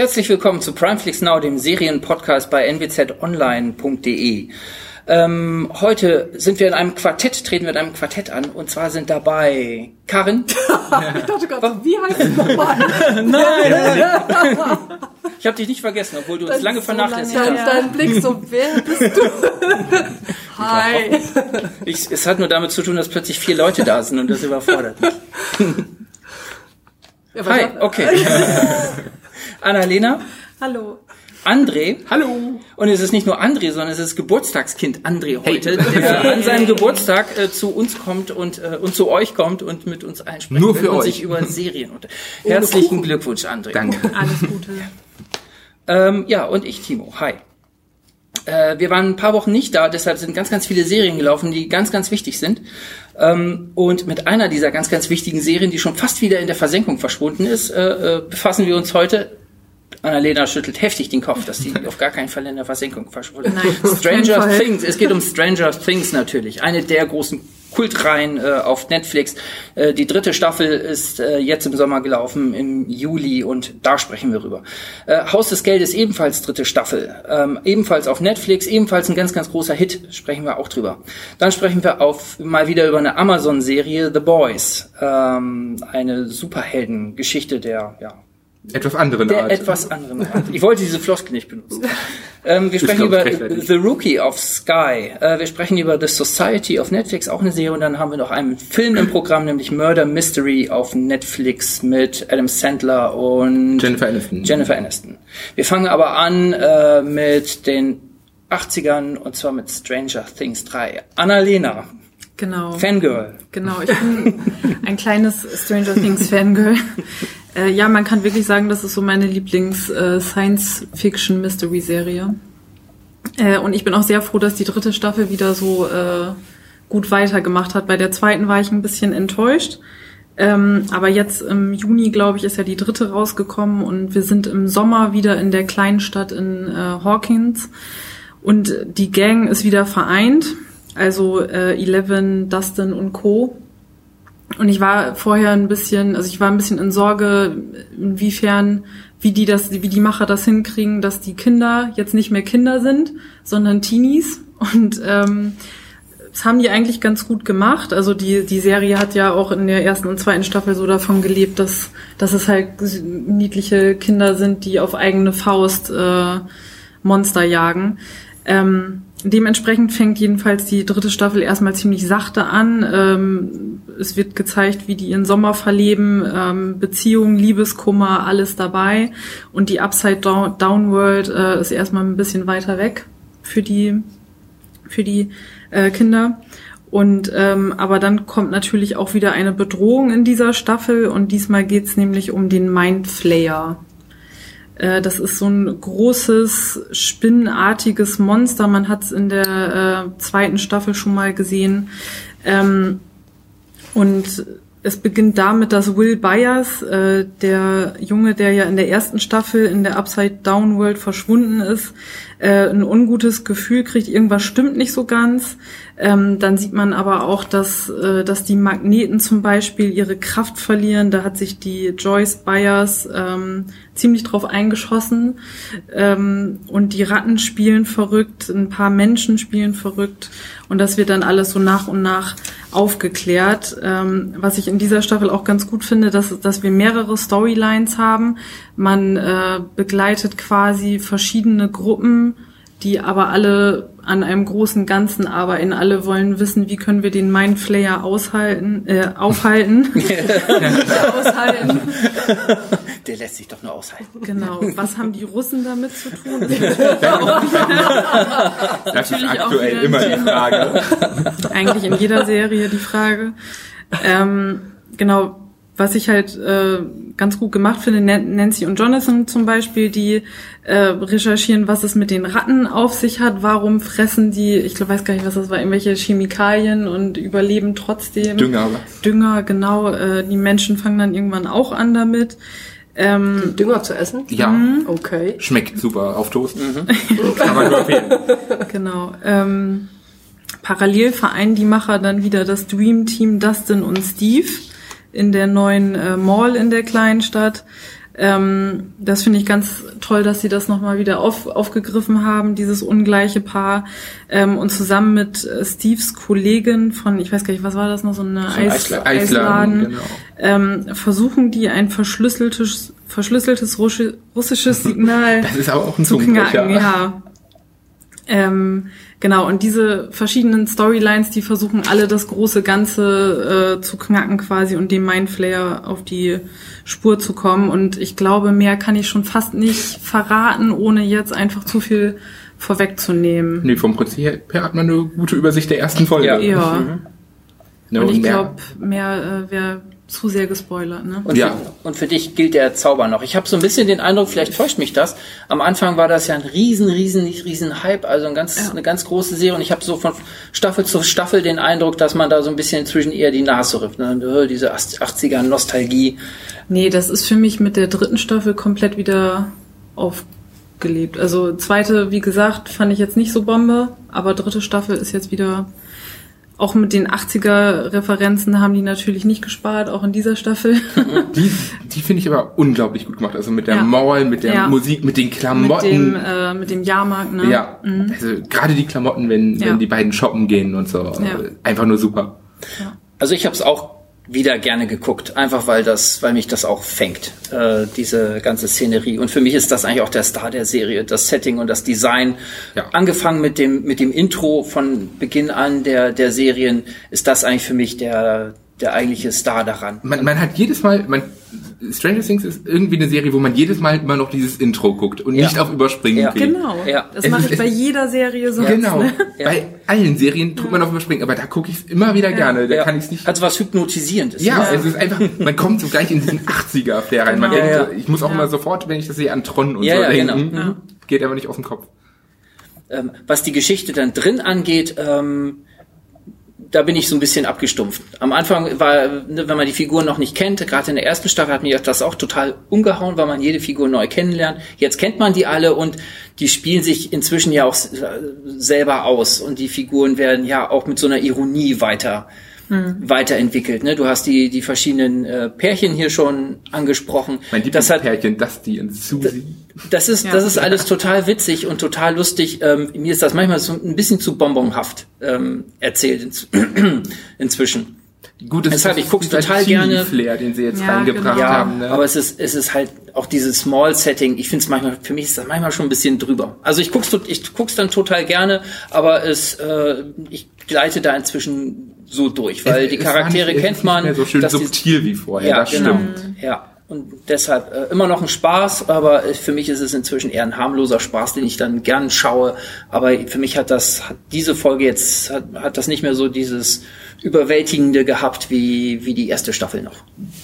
Herzlich willkommen zu Primeflix Now, dem Serienpodcast bei nwzonline.de. Ähm, heute sind wir in einem Quartett, treten wir in einem Quartett an und zwar sind dabei Karin. ich dachte gerade, wie heißt es nochmal? Nein! ich habe dich nicht vergessen, obwohl du uns lange vernachlässigt so hast. Dein, dein Blick so, wer bist du? Hi. Ich, es hat nur damit zu tun, dass plötzlich vier Leute da sind und das überfordert mich. Ja, Hi, okay. Annalena, Hallo. André. Hallo. Und es ist nicht nur André, sondern es ist Geburtstagskind André heute, der an seinem Geburtstag äh, zu uns kommt und, äh, und zu euch kommt und mit uns einspricht Nur für und euch. sich über Serien unter. Herzlichen Glückwunsch, André. Danke. Alles Gute. Ähm, ja, und ich, Timo. Hi. Äh, wir waren ein paar Wochen nicht da, deshalb sind ganz, ganz viele Serien gelaufen, die ganz, ganz wichtig sind. Ähm, und mit einer dieser ganz, ganz wichtigen Serien, die schon fast wieder in der Versenkung verschwunden ist, äh, äh, befassen wir uns heute. Annalena schüttelt heftig den Kopf, dass die auf gar keinen Fall in der Versenkung verschwunden keinen Stranger. Things. Es geht um Stranger Things natürlich. Eine der großen Kultreihen äh, auf Netflix. Äh, die dritte Staffel ist äh, jetzt im Sommer gelaufen, im Juli, und da sprechen wir rüber. Äh, Haus des Geldes ebenfalls dritte Staffel. Ähm, ebenfalls auf Netflix, ebenfalls ein ganz, ganz großer Hit, sprechen wir auch drüber. Dann sprechen wir auf mal wieder über eine Amazon-Serie, The Boys. Ähm, eine Superheldengeschichte der, ja, Etwas anderen der Art. etwas anderen Art. Ich wollte diese Floskel nicht benutzen. Ähm, wir sprechen glaub, über. The Rookie of Sky. Äh, wir sprechen über The Society auf Netflix, auch eine Serie. Und dann haben wir noch einen Film im Programm, nämlich Murder Mystery auf Netflix mit Adam Sandler und Jennifer Aniston. Jennifer Aniston. Wir fangen aber an äh, mit den 80ern und zwar mit Stranger Things 3. Annalena, Genau. Fangirl. Genau, ich bin ein kleines Stranger Things Fangirl. Äh, ja, man kann wirklich sagen, das ist so meine Lieblings-Science-Fiction-Mystery-Serie. Äh, und ich bin auch sehr froh, dass die dritte Staffel wieder so äh, gut weitergemacht hat. Bei der zweiten war ich ein bisschen enttäuscht. Ähm, aber jetzt im Juni, glaube ich, ist ja die dritte rausgekommen und wir sind im Sommer wieder in der kleinen Stadt in äh, Hawkins. Und die Gang ist wieder vereint. Also äh, Eleven, Dustin und Co. Und ich war vorher ein bisschen, also ich war ein bisschen in Sorge, inwiefern, wie die das, wie die Macher das hinkriegen, dass die Kinder jetzt nicht mehr Kinder sind, sondern Teenies. Und ähm, das haben die eigentlich ganz gut gemacht. Also die, die Serie hat ja auch in der ersten und zweiten Staffel so davon gelebt, dass, dass es halt niedliche Kinder sind, die auf eigene Faust äh, Monster jagen. Ähm, dementsprechend fängt jedenfalls die dritte Staffel erstmal ziemlich sachte an. Ähm, es wird gezeigt, wie die ihren Sommer verleben, ähm, Beziehungen, Liebeskummer, alles dabei. Und die Upside Down, World äh, ist erstmal ein bisschen weiter weg für die, für die äh, Kinder. Und ähm, aber dann kommt natürlich auch wieder eine Bedrohung in dieser Staffel und diesmal geht's nämlich um den Mindflayer. Äh, Das ist so ein großes, spinnenartiges Monster. Man hat es in der äh, zweiten Staffel schon mal gesehen. Ähm, und es beginnt damit, dass Will Byers, äh, der Junge, der ja in der ersten Staffel in der Upside Down World verschwunden ist, äh, ein ungutes Gefühl kriegt, irgendwas stimmt nicht so ganz. Ähm, dann sieht man aber auch, dass, äh, dass die Magneten zum Beispiel ihre Kraft verlieren. Da hat sich die Joyce Byers ähm, ziemlich drauf eingeschossen. Ähm, und die Ratten spielen verrückt, ein paar Menschen spielen verrückt. Und das wird dann alles so nach und nach aufgeklärt. Ähm, was ich in dieser Staffel auch ganz gut finde, dass, dass wir mehrere Storylines haben. Man äh, begleitet quasi verschiedene Gruppen, die aber alle an einem großen Ganzen arbeiten. Alle wollen wissen, wie können wir den Mindflayer aushalten, äh, aufhalten. aushalten. Der lässt sich doch nur aushalten. Genau. Was haben die Russen damit zu tun? Das ist aktuell immer die. Frage. eigentlich in jeder Serie die Frage. Ähm, genau, was ich halt äh, ganz gut gemacht finde, Nan- Nancy und Jonathan zum Beispiel, die äh, recherchieren, was es mit den Ratten auf sich hat, warum fressen die, ich glaub, weiß gar nicht, was das war, irgendwelche Chemikalien und überleben trotzdem. Dünger. aber. Dünger, genau. Äh, die Menschen fangen dann irgendwann auch an damit. Ähm, Dünger zu essen? Ja. Okay. Schmeckt super auf Toast. Kann man nur empfehlen. Genau. Ähm, parallel vereinen die Macher dann wieder das Dream Team Dustin und Steve in der neuen äh, Mall in der kleinen Stadt. Ähm, das finde ich ganz toll, dass sie das nochmal wieder auf, aufgegriffen haben, dieses ungleiche Paar. Ähm, und zusammen mit äh, Steves Kollegin von, ich weiß gar nicht, was war das noch, so eine So Eis, Eisla- Eisladen, Eisladen, genau. ähm, versuchen die ein verschlüsseltes, verschlüsseltes Russi- russisches Signal Das ist aber auch ein zu knacken, ja. Ähm, genau, und diese verschiedenen Storylines, die versuchen alle das große Ganze äh, zu knacken quasi und dem Mindflayer auf die Spur zu kommen. Und ich glaube, mehr kann ich schon fast nicht verraten, ohne jetzt einfach zu viel vorwegzunehmen. Nee, vom Prinzip her hat man eine gute Übersicht der ersten Folge. Ja. Ja, Ne, und ich mehr- glaube, mehr äh, wäre zu sehr gespoilert, ne? Und, Ja. für, und für dich gilt der Zauber noch. Ich habe so ein bisschen den Eindruck, vielleicht täuscht mich das. Am Anfang war das ja ein riesen, riesen, riesen Hype, also ein ganz, Ja. eine ganz große Serie. Und ich habe so von Staffel zu Staffel den Eindruck, dass man da so ein bisschen inzwischen eher die Nase rüpft. Ne? Äh, Diese 80er Nostalgie. Nee, das ist für mich mit der dritten Staffel komplett wieder aufgelebt. Also zweite, wie gesagt, fand ich jetzt nicht so Bombe, aber dritte Staffel ist jetzt wieder auch mit den 80er Referenzen haben die natürlich nicht gespart, auch in dieser Staffel. Die, die finde ich aber unglaublich gut gemacht. Also mit der Ja. Mauer, mit der Ja. Musik, mit den mit Klamotten. dem äh, mit dem Jahrmarkt, ne? ja, also gerade die Klamotten, wenn, Ja. wenn die beiden shoppen gehen und so. Einfach nur super. Also ich habe es auch wieder gerne geguckt, einfach weil das, weil mich das auch fängt, äh, diese ganze Szenerie. Und für mich ist das eigentlich auch der Star der Serie, das Setting und das Design. Ja. Angefangen mit dem mit dem Intro von Beginn an der der Serien ist das eigentlich für mich der der eigentliche Star daran. Man, man hat jedes Mal, man, Stranger Things ist irgendwie eine Serie, wo man jedes Mal immer noch dieses Intro guckt und Ja. nicht auf Überspringen Ja. geht. Genau. Ja. Das Es mache ist- ich bei jeder Serie so. Genau. Ne? Ja. Bei allen Serien tut man auf Überspringen, aber da gucke ich es immer wieder gerne. Da Ja. kann ich es nicht. Also was hypnotisierendes. Ja, ne? es ist einfach, man kommt so gleich in diesen 80er-Flair rein. Man Genau. denkt, Ja, so, ja. ich muss auch Ja. immer sofort, wenn ich das sehe, an Tron und Ja, so ja, denken. genau. Geht aber nicht aus dem Kopf. ähm, was die Geschichte dann drin angeht, ähm, da bin ich so ein bisschen abgestumpft. Am Anfang war, ne, wenn man die Figuren noch nicht kennt, gerade in der ersten Staffel hat mich das auch total umgehauen, weil man jede Figur neu kennenlernt. Jetzt kennt man die alle und die spielen sich inzwischen ja auch selber aus und die Figuren werden ja auch mit so einer Ironie weiter weiterentwickelt. Ne? Du hast die die verschiedenen äh, Pärchen hier schon angesprochen. Mein das hat Lieblingspärchen, Dusty und Susie. das ist, Ja. das ist alles total witzig und total lustig. Ähm, mir ist das manchmal so ein bisschen zu bonbonhaft ähm, erzählt ins inzwischen. Gut, das Deshalb, ist ich guck's dieser total gerne. Chili-Flair, den sie jetzt Ja, reingebracht genau. Ja, haben. Ne? aber es ist, es ist halt auch dieses Small-Setting. Ich finde es manchmal, für mich ist das manchmal schon ein bisschen drüber. Also ich guck's, ich guck's dann total gerne, aber es, äh, ich gleite da inzwischen so durch, weil Es- die es Charaktere nicht, es kennt man. Nicht mehr so schön die- subtil wie vorher, ja, das genau. stimmt. Ja. Und deshalb äh, immer noch ein Spaß, aber äh, für mich ist es inzwischen eher ein harmloser Spaß, den ich dann gern schaue. Aber für mich hat das, hat diese Folge jetzt, hat, hat das nicht mehr so dieses Überwältigende gehabt wie, wie die erste Staffel noch.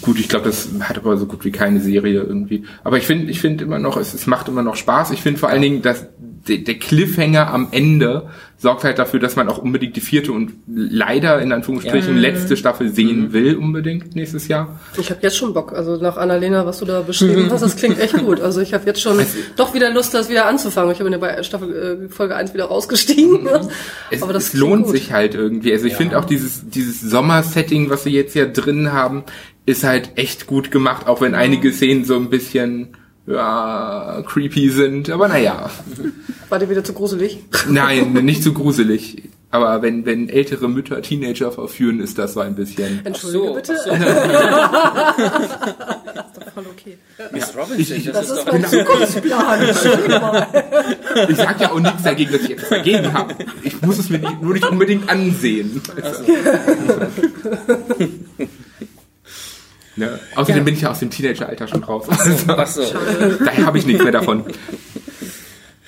Gut, ich glaube, das hat aber so gut wie keine Serie irgendwie. Aber ich finde, ich finde immer noch, es, es macht immer noch Spaß. Ich finde vor allen Dingen, dass der, der Cliffhanger am Ende sorgt halt dafür, dass man auch unbedingt die vierte und leider in Anführungsstrichen Ja. letzte Staffel sehen will unbedingt nächstes Jahr. Ich habe jetzt schon Bock. Also nach Annalena, was du da beschrieben hast, das klingt echt gut. Also ich habe jetzt schon doch wieder Lust, das wieder anzufangen. Ich bin ja bei Staffel äh, Folge 1 wieder rausgestiegen. Es, Aber das es lohnt gut. sich halt irgendwie. Also ich finde auch dieses, dieses Sommer-Setting, was wir jetzt ja drin haben, ist halt echt gut gemacht, auch wenn einige Szenen so ein bisschen ja, creepy sind. Aber naja. War dir wieder zu gruselig? Nein, nicht zu gruselig. Aber wenn, wenn ältere Mütter Teenager verführen, ist das so ein bisschen. Entschuldige so, bitte. so. Voll okay. Miss Robinson, das, Das ist ist doch, mein Zukunftsplan. Entschuldige mal. Ich sag ja auch nichts dagegen, dass ich etwas dagegen habe. Ich muss es mir nicht, nur nicht unbedingt ansehen. Ne? Außerdem Ja. bin ich ja aus dem Teenageralter schon raus. Also, ach so. daher habe ich nichts mehr davon.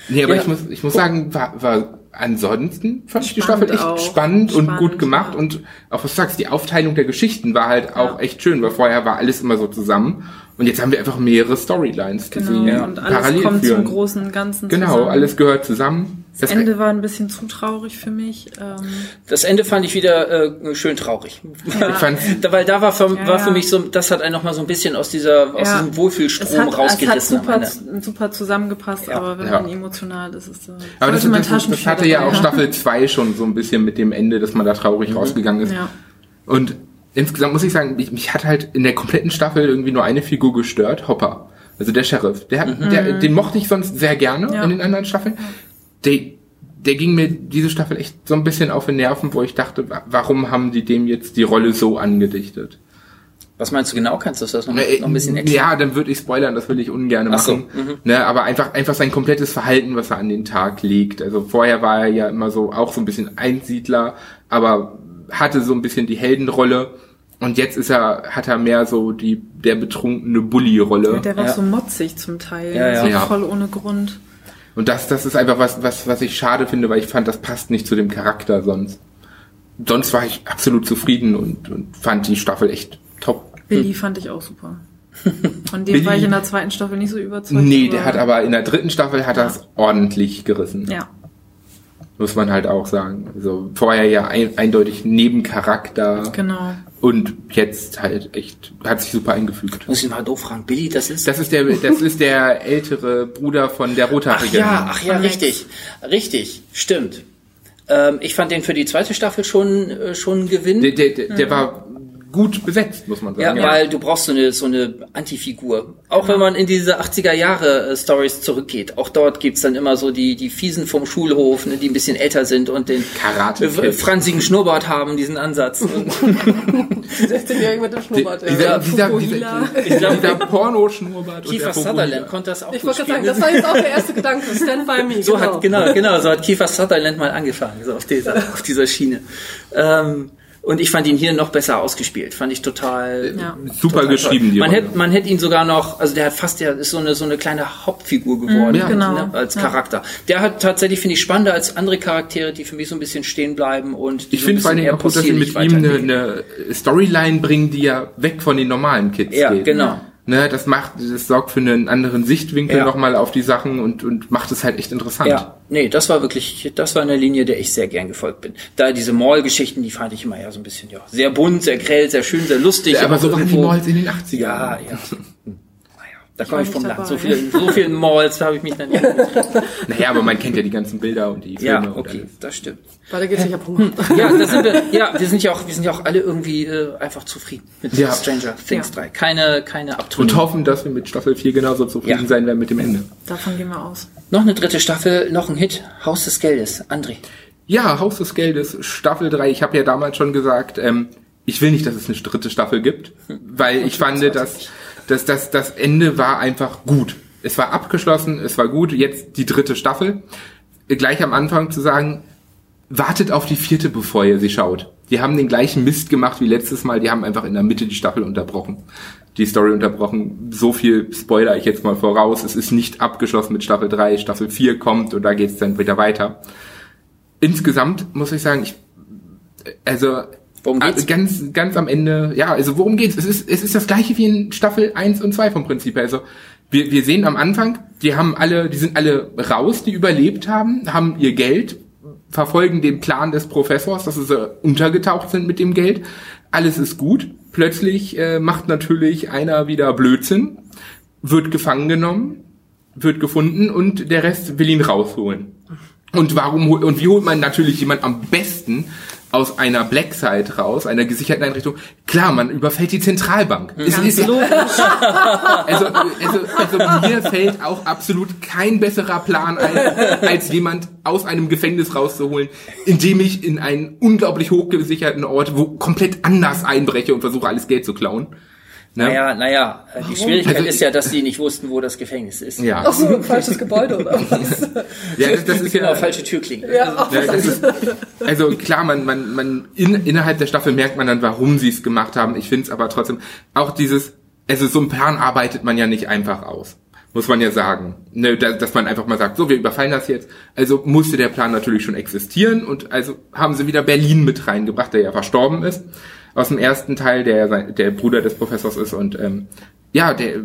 Nee, aber Ja. ich muss, ich muss sagen, war, war ansonsten fand ich die Staffel echt auch. spannend und Spannend, gut gemacht ja. und auch was du sagst, die Aufteilung der Geschichten war halt auch echt schön, weil vorher war alles immer so zusammen und jetzt haben wir einfach mehrere Storylines, die Genau. sie Und alles parallel kommt führen. zum großen Ganzen genau, zusammen. alles gehört zusammen. Das Ende war ein bisschen zu traurig für mich. Ähm, Das Ende fand ich wieder äh, schön traurig. Da, weil da war für, Ja, war für ja. mich so, das hat einen noch mal so ein bisschen aus dieser, aus Ja. diesem Wohlfühlstrom es hat, es hat rausgerissen. super, super zusammengepasst, aber wenn Ja. man emotional ist, ist es so. aber das, das, das, das hatte ja auch. Staffel 2 schon so ein bisschen mit dem Ende, dass man da traurig rausgegangen ist. Ja. Und insgesamt muss ich sagen, mich, mich hat halt in der kompletten Staffel irgendwie nur eine Figur gestört, Hopper. Also der Sheriff. Der, hat, der, den mochte ich sonst sehr gerne Ja. in den anderen Staffeln. Der, der ging mir diese Staffel echt so ein bisschen auf den Nerven, wo ich dachte, wa- warum haben die dem jetzt die Rolle so angedichtet? Was meinst du genau? Kannst du das noch, noch ein bisschen erklären? Ja, dann würde ich spoilern, das will ich ungern Ach so, machen. Ne, aber einfach, einfach sein komplettes Verhalten, was er an den Tag legt. Also vorher war er ja immer so, auch so ein bisschen Einsiedler, aber hatte so ein bisschen die Heldenrolle. Und jetzt ist er, hat er mehr so die, der betrunkene Bully-Rolle. Der war Ja. so motzig zum Teil. Ja, ja. So Ja. voll ohne Grund. Und das, das ist einfach was, was, was ich schade finde, weil ich fand, das passt nicht zu dem Charakter sonst. Sonst war ich absolut zufrieden und, und fand die Staffel echt top. Billy fand ich auch super. Von dem Billy- war ich in der zweiten Staffel nicht so überzeugt. Nee, der hat aber in der dritten Staffel hat er es ordentlich gerissen. Ja. Muss man halt auch sagen. Also vorher ja ein, eindeutig Nebencharakter Genau. Und jetzt halt echt, hat sich super eingefügt. Muss ich mal doof fragen. Billy, das ist... Das ist der, das ist der ältere Bruder von der ach Rothaarigen. ja, ach ja, Von Rex. richtig. Richtig, stimmt. Ähm, ich fand den für die zweite Staffel schon, äh, schon ein Gewinn. Der, der, der, der war gut besetzt, muss man Ja, sagen. weil du brauchst so eine, so eine Antifigur. Auch wenn man in diese 80er Jahre äh, Stories zurückgeht. Auch dort gibt's dann immer so die, die Fiesen vom Schulhof, ne, die ein bisschen älter sind und den Karate Kid. fransigen Schnurrbart haben, diesen Ansatz. Und 16-Jährige mit dem Schnurrbart. Dieser, ja. dieser, Fukuhila. dieser, dieser Pornoschnurrbart Kiefer. Sutherland konnte das auch Ich wollte sagen, das war jetzt auch der erste Gedanke. Stand by me. So hat, genau, genau, so hat Kiefer Sutherland mal angefangen, so auf dieser, auf dieser Schiene. Ähm, und ich fand ihn hier noch besser ausgespielt. Fand ich total, Ja. Super total geschrieben, Man hätte, man hätte ihn sogar noch, also der hat fast, der ist so eine, so eine kleine Hauptfigur geworden, Ja. Genau. ne, als Ja. Charakter. Der hat tatsächlich, finde ich, spannender als andere Charaktere, die für mich so ein bisschen stehen bleiben und die Ich so finde vor Dingen auch gut, dass sie mit ihm eine, eine Storyline bringen, die ja weg von den normalen Kids Ja, geht. genau. Ne, das macht, das sorgt für einen anderen Sichtwinkel Ja. nochmal auf die Sachen und, und macht es halt echt interessant. Ja, nee, das war wirklich, das war eine Linie, der ich sehr gern gefolgt bin. Da diese Mall-Geschichten, die fand ich immer ja so ein bisschen, ja, sehr bunt, sehr grell, sehr schön, sehr lustig. Ja, aber so waren die Malls in den 80ern. Ja, ja. Da komme ich vom Land. So viele, so viele Malls habe ich mich dann nicht. Naja, aber man kennt ja die ganzen Bilder und die Filme Ja, und okay, das stimmt. Weiter geht's, ich hab Hunger. Ja, da sind wir, ja, wir sind ja auch, wir sind ja auch alle irgendwie äh, einfach zufrieden mit Ja. Stranger Things Ja. 3. Keine, keine Und Abtrünnigen. hoffen, dass wir mit Staffel 4 genauso zufrieden Ja. sein werden mit dem Ende. Davon gehen wir aus. Noch eine dritte Staffel, noch ein Hit, Haus des Geldes. André. Ja, Haus des Geldes, Staffel 3. Ich habe ja damals schon gesagt, ähm, ich will nicht, dass es eine dritte Staffel gibt, weil ich fand, dass, dass, dass das Ende war einfach gut. Es war abgeschlossen, es war gut. Jetzt die dritte Staffel. Gleich am Anfang zu sagen, wartet auf die vierte, bevor ihr sie schaut. Die haben den gleichen Mist gemacht wie letztes Mal. Die haben einfach in der Mitte die Staffel unterbrochen. Die Story unterbrochen. So viel spoiler ich jetzt mal voraus. Es ist nicht abgeschlossen mit Staffel 3. Staffel 4 kommt und da geht's dann wieder weiter. Insgesamt muss ich sagen, ich, also, Worum geht's? äh, ganz, ganz am Ende, ja, also worum geht's? Es ist, es ist das gleiche wie in Staffel 1 und 2 vom Prinzip her. Also, wir, wir sehen am Anfang, die haben alle, die sind alle raus, die überlebt haben, haben ihr Geld, verfolgen den Plan des Professors, dass sie untergetaucht sind mit dem Geld. Alles ist gut. Plötzlich äh, macht natürlich einer wieder Blödsinn, wird gefangen genommen, wird gefunden und der Rest will ihn rausholen. Und warum und wie holt man natürlich jemand am besten aus einer Black Site raus, einer gesicherten Einrichtung? Klar, man überfällt die Zentralbank. Es ist, also, also, also mir fällt auch absolut kein besserer Plan ein, als jemand aus einem Gefängnis rauszuholen, indem ich in einen unglaublich hochgesicherten Ort, wo komplett anders einbreche und versuche alles Geld zu klauen. Ne? Naja, naja, äh, die Schwierigkeit Also, ist ja, dass die nicht wussten, wo das Gefängnis ist. Ja. Ach so, ein falsches Gebäude oder was? ja, das, das ist Genau, ja, falsche Türklinge. Ja, Ja, das ist, also klar, man, man, man in, innerhalb der Staffel merkt man dann, warum sie es gemacht haben. Ich finde es aber trotzdem auch dieses, also so ein Plan arbeitet man ja nicht einfach aus. Muss man ja sagen. Ne, da, dass man einfach mal sagt, so, wir überfallen das jetzt. Also musste der Plan natürlich schon existieren und also haben sie wieder Berlin mit reingebracht, der ja verstorben ist. Aus dem ersten Teil, der der Bruder des Professors ist und ähm, ja, der,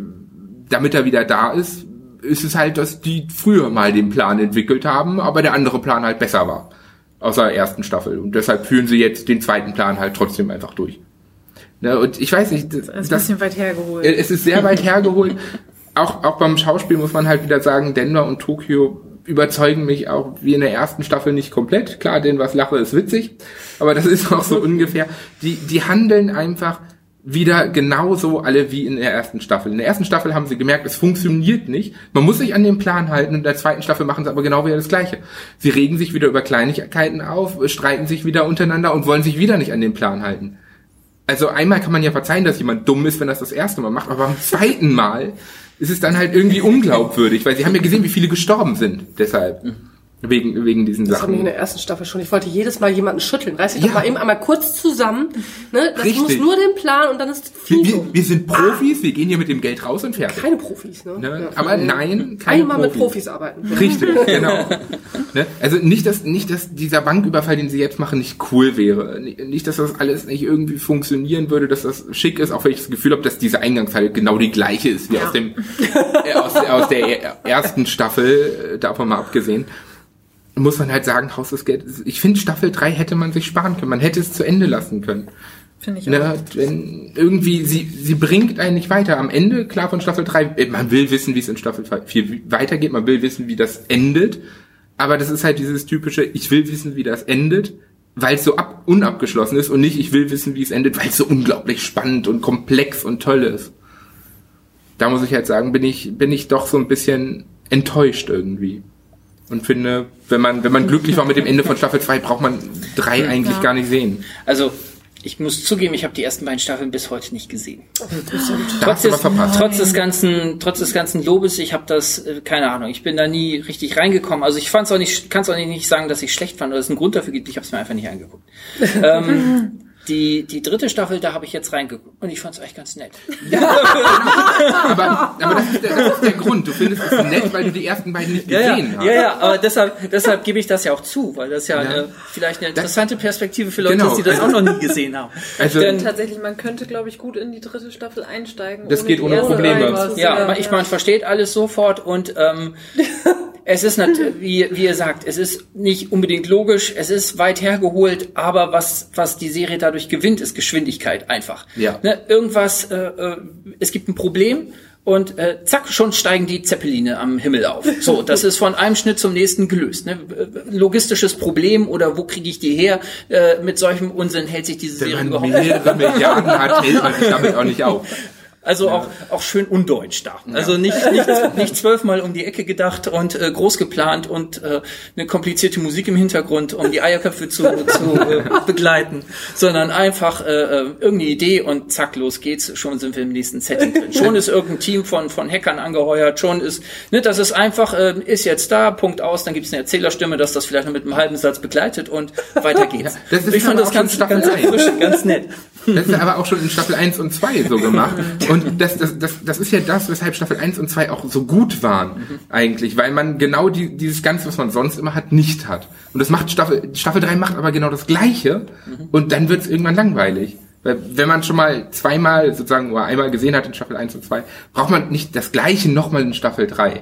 damit er wieder da ist, ist es halt, dass die früher mal den Plan entwickelt haben, aber der andere Plan halt besser war. Aus der ersten Staffel. Und deshalb führen sie jetzt den zweiten Plan halt trotzdem einfach durch. Ne, und ich weiß nicht, das, Das ist ein das, bisschen weit hergeholt. es ist sehr weit hergeholt. Auch, auch beim Schauspiel muss man halt wieder sagen, Denver und Tokio überzeugen mich auch wie in der ersten Staffel nicht komplett. Klar, denn was lache ist witzig, aber das ist auch so ungefähr. Die, die handeln einfach wieder genauso alle wie in der ersten Staffel. In der ersten Staffel haben sie gemerkt, es funktioniert nicht. Man muss sich an den Plan halten. In der zweiten Staffel machen sie aber genau wieder das Gleiche. Sie regen sich wieder über Kleinigkeiten auf, streiten sich wieder untereinander und wollen sich wieder nicht an den Plan halten. Also einmal kann man ja verzeihen, dass jemand dumm ist, wenn das das erste Mal macht, aber beim zweiten Mal ist es dann halt irgendwie unglaubwürdig, weil sie haben ja gesehen, wie viele gestorben sind. Deshalb. Wegen, wegen diesen Das haben wir in Sachen. der ersten Staffel schon. Ich wollte jedes Mal jemanden schütteln. Reiß dich Ja. doch mal eben einmal kurz zusammen. Ne? Das Richtig. muss nur den Plan und dann ist Wir, Finito. wir, wir sind Profis, wir gehen hier mit dem Geld raus und fertig. Keine Profis, ne? Ne? Ja. Aber nein, keine Einmal mit Profis arbeiten. Richtig, genau. ne? Also nicht, dass nicht, dass dieser Banküberfall, den sie jetzt machen, nicht cool wäre. Nicht, dass das alles nicht irgendwie funktionieren würde, dass das schick ist, auch wenn ich das Gefühl habe, dass diese Eingangshalle genau die gleiche ist wie aus dem äh, aus, der- aus der ersten Staffel, äh, davon mal abgesehen. Muss man halt sagen, Haus des Geldes. Ich finde, Staffel 3 hätte man sich sparen können. Man hätte es zu Ende lassen können. Finde ich auch. Ne, wenn irgendwie, sie, sie bringt einen nicht weiter. Am Ende, klar, von Staffel 3, äh, man will wissen, wie es in Staffel 4 weitergeht, man will wissen, wie das endet. Aber das ist halt dieses typische, ich will wissen, wie das endet, weil es so ab, unabgeschlossen ist und nicht, ich will wissen, wie es endet, weil es so unglaublich spannend und komplex und toll ist. Da muss ich halt sagen, bin ich, bin ich doch so ein bisschen enttäuscht irgendwie. Und finde, wenn man, wenn man glücklich war mit dem Ende von Staffel 2, braucht man drei eigentlich gar nicht sehen. Also, ich muss zugeben, ich habe die ersten beiden Staffeln bis heute nicht gesehen. Trotz des, trotz des ganzen, trotz des ganzen Lobes, ich habe das, äh, keine Ahnung, ich bin da nie richtig reingekommen. Also ich fand's auch nicht, kann es auch nicht, nicht sagen, dass ich schlecht fand oder es einen Grund dafür gibt. Ich habe es mir einfach nicht angeguckt. ähm, die die dritte Staffel, da habe ich jetzt reingeguckt und ich fand's eigentlich ganz nett. Aber, aber das, ist der, das ist der Grund. Du findest es nett, weil du die ersten beiden nicht Ja, ja, gesehen hast. ja, ja, aber deshalb, deshalb gebe ich das ja auch zu, weil das ja, Eine, vielleicht eine interessante Perspektive für Leute Genau. ist, die das auch noch nie gesehen haben. Also, Denn- Tatsächlich, man könnte, glaube ich, gut in die dritte Staffel einsteigen. Das geht die ohne Probleme. Ja, man, ich man versteht alles sofort und ähm, es ist natürlich, wie, wie ihr sagt, es ist nicht unbedingt logisch, es ist weit hergeholt, aber was, was die Serie dadurch gewinnt, ist Geschwindigkeit einfach. Ja. Ne, irgendwas, äh, äh, es gibt ein Problem und äh, zack, schon steigen die Zeppeline am Himmel auf. So, das ist von einem Schnitt zum nächsten gelöst. Ne? Logistisches Problem oder wo kriege ich die her? Äh, mit solchem Unsinn hält sich diese wenn Serie überhaupt nicht. mehrere Milliarden hat, hält man sich damit auch nicht auf. Also auch, auch schön undeutsch da. Also nicht, nicht, nicht zwölfmal um die Ecke gedacht und äh, groß geplant und äh, eine komplizierte Musik im Hintergrund, um die Eierköpfe zu, zu äh, begleiten, sondern einfach äh, äh, irgendeine Idee und zack, los geht's. Schon sind wir im nächsten Setting drin. Schon ist irgendein Team von, von Hackern angeheuert. Schon ist, ne, das ist einfach, äh, ist jetzt da, Punkt aus, dann gibt's eine Erzählerstimme, dass das vielleicht noch mit einem halben Satz begleitet und weiter geht's. ich fand das ganz, ganz frisch, ganz nett. Das ist aber auch schon in Staffel 1 und 2 so gemacht. Und das, das, das, das ist ja das, weshalb Staffel 1 und 2 auch so gut waren, eigentlich. Weil man genau die, dieses Ganze, was man sonst immer hat, nicht hat. Und das macht Staffel, Staffel 3 macht aber genau das Gleiche. Und dann wird es irgendwann langweilig. Weil wenn man schon mal zweimal sozusagen oder einmal gesehen hat in Staffel 1 und 2, braucht man nicht das Gleiche nochmal in Staffel 3.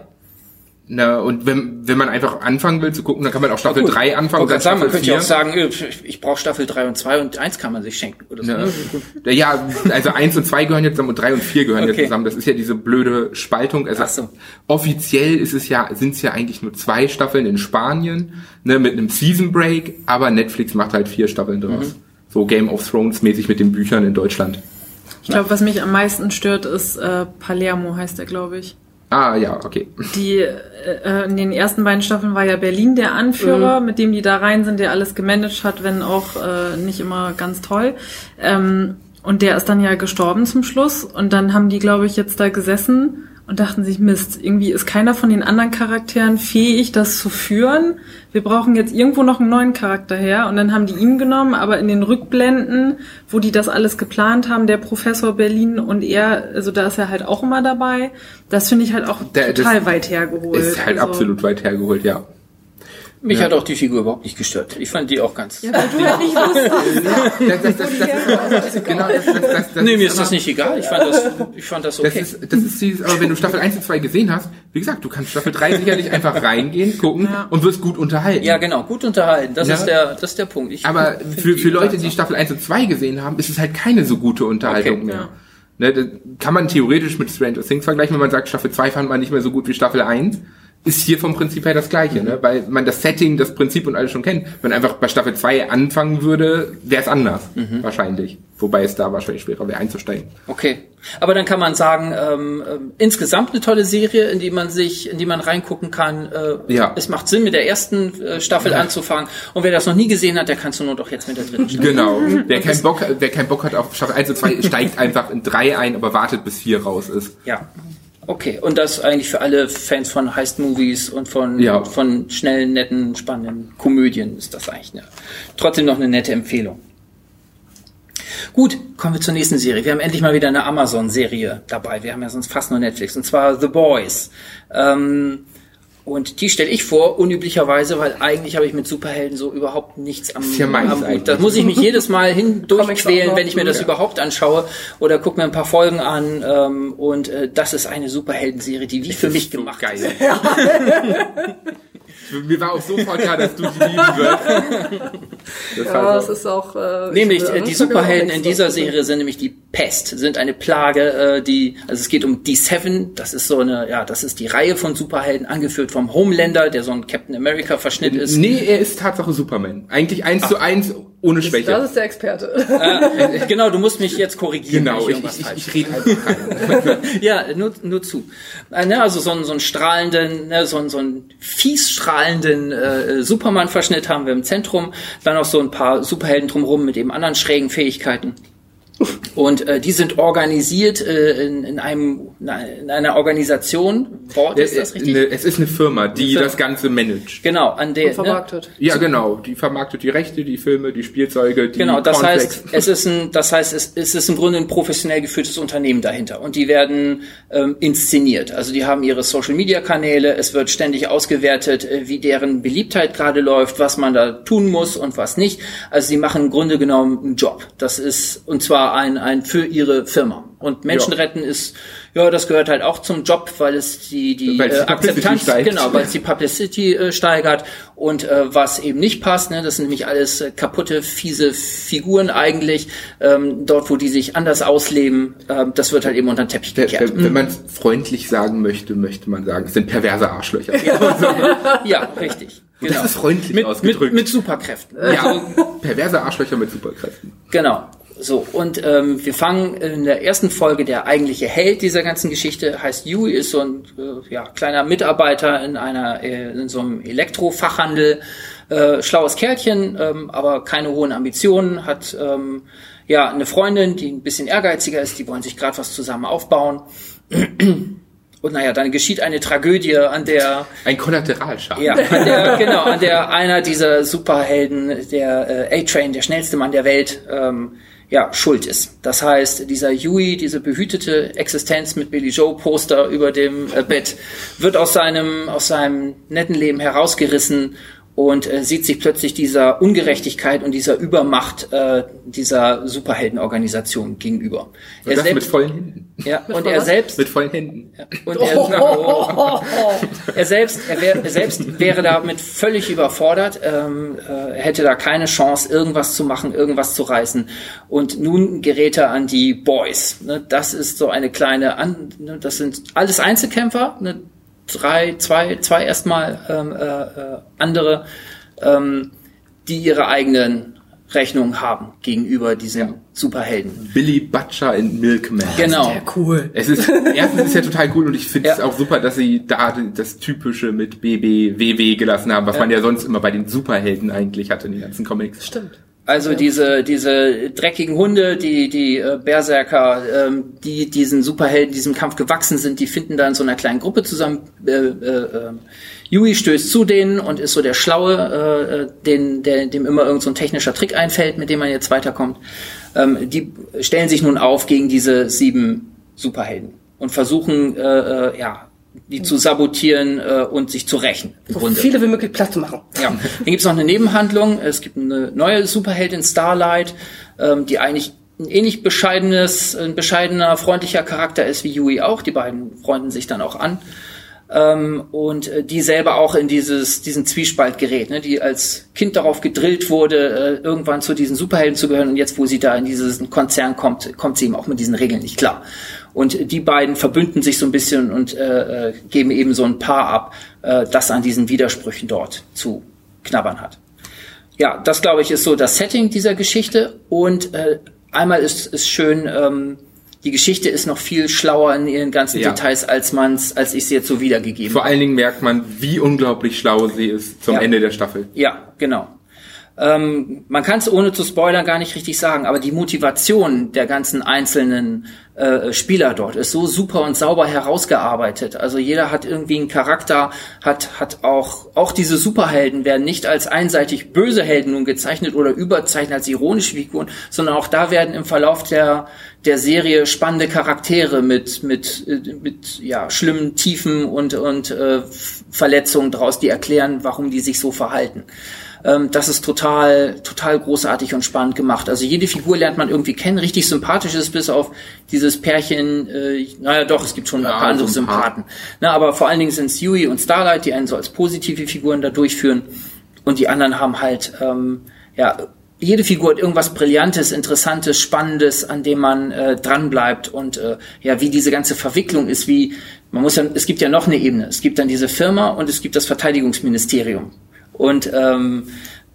Na, und wenn, wenn man einfach anfangen will zu gucken, dann kann man auch Staffel 3 anfangen, dann sagen, man könnte ja 4. auch sagen, äh, ich, ich brauche Staffel 3 und 2 und 1 kann man sich schenken. Oder so. Ja. ne? Ja, also eins und zwei gehören jetzt zusammen und drei und vier gehören Okay. jetzt zusammen. Das ist ja diese blöde Spaltung. Also Ach so. offiziell ist es ja, sind es ja eigentlich nur zwei Staffeln in Spanien, ne, mit einem Season Break, aber Netflix macht halt vier Staffeln draus. Mhm. So Game of Thrones mäßig mit den Büchern in Deutschland. Ich glaube, was mich am meisten stört, ist äh, Palermo, heißt er, glaube ich. Ah, ja, okay. Die äh, äh, in den ersten beiden Staffeln war ja Berlin der Anführer, mit dem die da rein sind, der alles gemanagt hat, wenn auch äh, nicht immer ganz toll. Ähm, und der ist dann ja gestorben zum Schluss. Und dann haben die, glaube ich, jetzt da gesessen und dachten sich, Mist, irgendwie ist keiner von den anderen Charakteren fähig, das zu führen. Wir brauchen jetzt irgendwo noch einen neuen Charakter her. Und dann haben die ihn genommen, aber in den Rückblenden, wo die das alles geplant haben, der Professor Berlin und er, also da ist er halt auch immer dabei. Das finde ich halt auch Der- total weit hergeholt. Ist halt Also- absolut weit hergeholt, ja. Mich hat auch die Figur überhaupt nicht gestört. Ich fand die auch ganz. Ja, weil du halt nicht wusstest. Das, das, das, das, genau, das, das, das, das nee, mir ist das nicht egal. Ich fand das, ich fand das Das okay. ist, das ist dieses, aber wenn du Staffel 1 und 2 gesehen hast, wie gesagt, du kannst Staffel 3 sicherlich einfach reingehen, gucken und wirst gut unterhalten. ja, genau, gut unterhalten. Das Ja. ist der, das ist der Punkt. Ich Aber für, für Leute, die. Staffel 1 und 2 gesehen haben, ist es halt keine so gute Unterhaltung Okay, mehr. ja. Ne, das kann man theoretisch mit Stranger Things vergleichen, wenn man sagt, Staffel 2 fand man nicht mehr so gut wie Staffel 1. ist hier vom Prinzip her das gleiche, ne? weil man das Setting, das Prinzip und alles schon kennt. Wenn man einfach bei Staffel 2 anfangen würde, wäre es anders, wahrscheinlich. Wobei es da wahrscheinlich schwerer wäre einzusteigen. Okay. Aber dann kann man sagen, ähm, ähm, insgesamt eine tolle Serie, in die man sich, in die man reingucken kann. Äh, Ja. Es macht Sinn, mit der ersten äh, Staffel anzufangen. Und wer das noch nie gesehen hat, der kann zur Not doch jetzt mit der dritten Staffel. Genau. wer, keinen Bock, wer keinen Bock hat auf Staffel 1 und 2, steigt einfach in 3 ein, aber wartet bis 4 raus ist. Ja. Okay. Und das eigentlich für alle Fans von Heist-Movies und von, Ja. von schnellen, netten, spannenden Komödien ist das eigentlich eine, trotzdem noch eine nette Empfehlung. Gut, kommen wir zur nächsten Serie. Wir haben endlich mal wieder eine Amazon-Serie dabei. Wir haben ja sonst fast nur Netflix. Und zwar The Boys. Ähm, und die stelle ich vor, unüblicherweise, weil eigentlich habe ich mit Superhelden so überhaupt nichts am, ja am Hut. Da muss ich mich jedes Mal hindurchquälen, wenn ich mir das überhaupt anschaue oder gucke mir ein paar Folgen an. Ähm, und äh, das ist eine Superheldenserie, die wie für mich gemacht geil. ist. Mir war auch sofort klar, dass du die lieben wirst. Das Ja, das so. ist auch. Äh, Nämlich ich- äh, die Superhelden in dieser. Serie sind nämlich die Pest, sind eine Plage, äh, die also es geht um die Seven, das ist so eine ja, das ist die Reihe von Superhelden angeführt vom Homelander, der so ein Captain America Verschnitt ist. Nee, er ist Tatsache Superman. Eigentlich eins zu eins ohne Schwäche. Das ist der Experte. Äh, genau, du musst mich jetzt korrigieren. genau, wenn ich, ich, ich, ich rede einfach rein. Ja, nur, nur zu. Äh, ne, also so einen, so einen strahlenden, ne, so einen, so einen fies strahlenden äh, Superman-Verschnitt haben wir im Zentrum. Dann noch so ein paar Superhelden drumherum mit eben anderen schrägen Fähigkeiten. Und äh, die sind organisiert äh, in, in einem in einer Organisation. Wort ist das richtig? Eine- es ist eine Firma, die Firma. das Ganze managt. Genau, an der. Und vermarktet. Ja, genau. Die vermarktet die Rechte, die Filme, die Spielzeuge, die Genau, das Cornflakes. heißt, es ist ein, das heißt, es, es ist im Grunde ein professionell geführtes Unternehmen dahinter und die werden ähm, inszeniert. Also die haben ihre Social Media Kanäle, es wird ständig ausgewertet, äh, wie deren Beliebtheit gerade läuft, was man da tun muss und was nicht. Also sie machen im Grunde genommen einen Job. Das ist und zwar ein ein für ihre Firma. Und Menschen Ja. retten ist ja, das gehört halt auch zum Job, weil es die die äh, Akzeptanz steigt. genau, weil es die Publicity äh, steigert und äh, was eben nicht passt, ne, das sind nämlich alles äh, kaputte, fiese Figuren eigentlich, ähm, dort wo die sich anders ausleben, ähm, das wird halt eben unter den Teppich gekehrt. der- Wenn man es freundlich sagen möchte, möchte man sagen, es sind perverse Arschlöcher. Ja, richtig. Genau. Das ist freundlich mit, mit, ausgedrückt. mit Superkräften. Ja, perverse Arschlöcher mit Superkräften. Genau. So, und ähm, wir fangen in der ersten Folge, der eigentliche Held dieser ganzen Geschichte heißt Yui, ist so ein äh, ja, kleiner Mitarbeiter in einer äh, in so einem Elektrofachhandel, äh, schlaues Kerlchen, ähm, aber keine hohen Ambitionen, hat ähm, ja eine Freundin, die ein bisschen ehrgeiziger ist, die wollen sich gerade was zusammen aufbauen. Und naja, dann geschieht eine Tragödie, an der Ein Kollateralschaden. ja, an der, genau, an der einer dieser Superhelden, der äh, A-Train, der schnellste Mann der Welt, ähm, ja, schuld ist. Das heißt, dieser Yui, diese behütete Existenz mit Billy Joe Poster über dem äh, Bett, wird aus seinem, aus seinem netten Leben herausgerissen und äh, sieht sich plötzlich dieser Ungerechtigkeit und dieser Übermacht äh, dieser Superheldenorganisation gegenüber. Und das mit vollen Händen. ja, und er was? selbst Mit vollen Händen. und er, er selbst, er, wär, er selbst wäre damit völlig überfordert. Ähm, äh, er hätte da keine Chance, irgendwas zu machen, irgendwas zu reißen. Und nun gerät er an die Boys. Ne, das ist so eine kleine, an, ne, das sind alles Einzelkämpfer. Ne, drei, zwei, zwei erstmal ähm, äh, äh, andere, ähm, die ihre eigenen Rechnungen haben gegenüber diesen Superhelden. Billy Butcher in Milkman. Genau. cool. Es ist, erstens ist es ja total cool und ich finde es Ja. auch super, dass sie da das Typische mit BB, WW gelassen haben, was man ja sonst immer bei den Superhelden eigentlich hatte in den ganzen Comics. Stimmt. Also diese diese dreckigen Hunde, die die äh, Berserker, ähm, die diesen Superhelden diesem Kampf gewachsen sind, die finden da in so einer kleinen Gruppe zusammen. Äh, äh, Yui stößt zu denen und ist so der Schlaue, äh, äh, den, der, dem immer irgend so ein technischer Trick einfällt, mit dem man jetzt weiterkommt. Ähm, die stellen sich nun auf gegen diese sieben Superhelden und versuchen äh, äh, ja die zu sabotieren äh, und sich zu rächen. Im So Grunde. viele wie möglich Platz machen. Ja, dann gibt's noch eine Nebenhandlung. Es gibt eine neue Superheldin Starlight, ähm, die eigentlich ein ähnlich bescheidenes, ein bescheidener, freundlicher Charakter ist wie Yui auch. Die beiden freunden sich dann auch an. Ähm, und äh, die selber auch in dieses diesen Zwiespalt gerät, ne? die als Kind darauf gedrillt wurde, äh, irgendwann zu diesen Superhelden zu gehören und jetzt, wo sie da in diesen Konzern kommt, kommt sie eben auch mit diesen Regeln nicht klar. Und die beiden verbünden sich so ein bisschen und äh, äh, geben eben so ein Paar ab, äh, das an diesen Widersprüchen dort zu knabbern hat. Ja, das glaube ich ist so das Setting dieser Geschichte und äh, einmal ist ist schön ähm, die Geschichte ist noch viel schlauer in ihren ganzen Ja. Details, als man's, als ich sie jetzt so wiedergegeben Vor allen Dingen merkt man, wie unglaublich schlau sie ist zum Ja. Ende der Staffel. Ja, genau. Ähm, man kann es ohne zu spoilern gar nicht richtig sagen, aber die Motivation der ganzen einzelnen äh, Spieler dort ist so super und sauber herausgearbeitet. Also jeder hat irgendwie einen Charakter, hat hat auch auch diese Superhelden werden nicht als einseitig böse Helden nun gezeichnet oder überzeichnet als ironische Figuren, sondern auch da werden im Verlauf der der Serie spannende Charaktere mit mit äh, mit ja schlimmen Tiefen und und äh, Verletzungen draus, die erklären, warum die sich so verhalten. Ähm, das ist total, total großartig und spannend gemacht. Also jede Figur lernt man irgendwie kennen. Richtig sympathisch ist bis auf dieses Pärchen, äh, naja doch, es gibt schon ein Ja, paar andere so ein paar. Sympathen. Na, aber vor allen Dingen sind es Yui und Starlight, die einen so als positive Figuren da durchführen. Und die anderen haben halt, ähm, ja, jede Figur hat irgendwas Brillantes, Interessantes, Spannendes, an dem man äh, dranbleibt und äh, ja, wie diese ganze Verwicklung ist, wie man muss ja, es gibt ja noch eine Ebene. Es gibt dann diese Firma und es gibt das Verteidigungsministerium. Und ähm,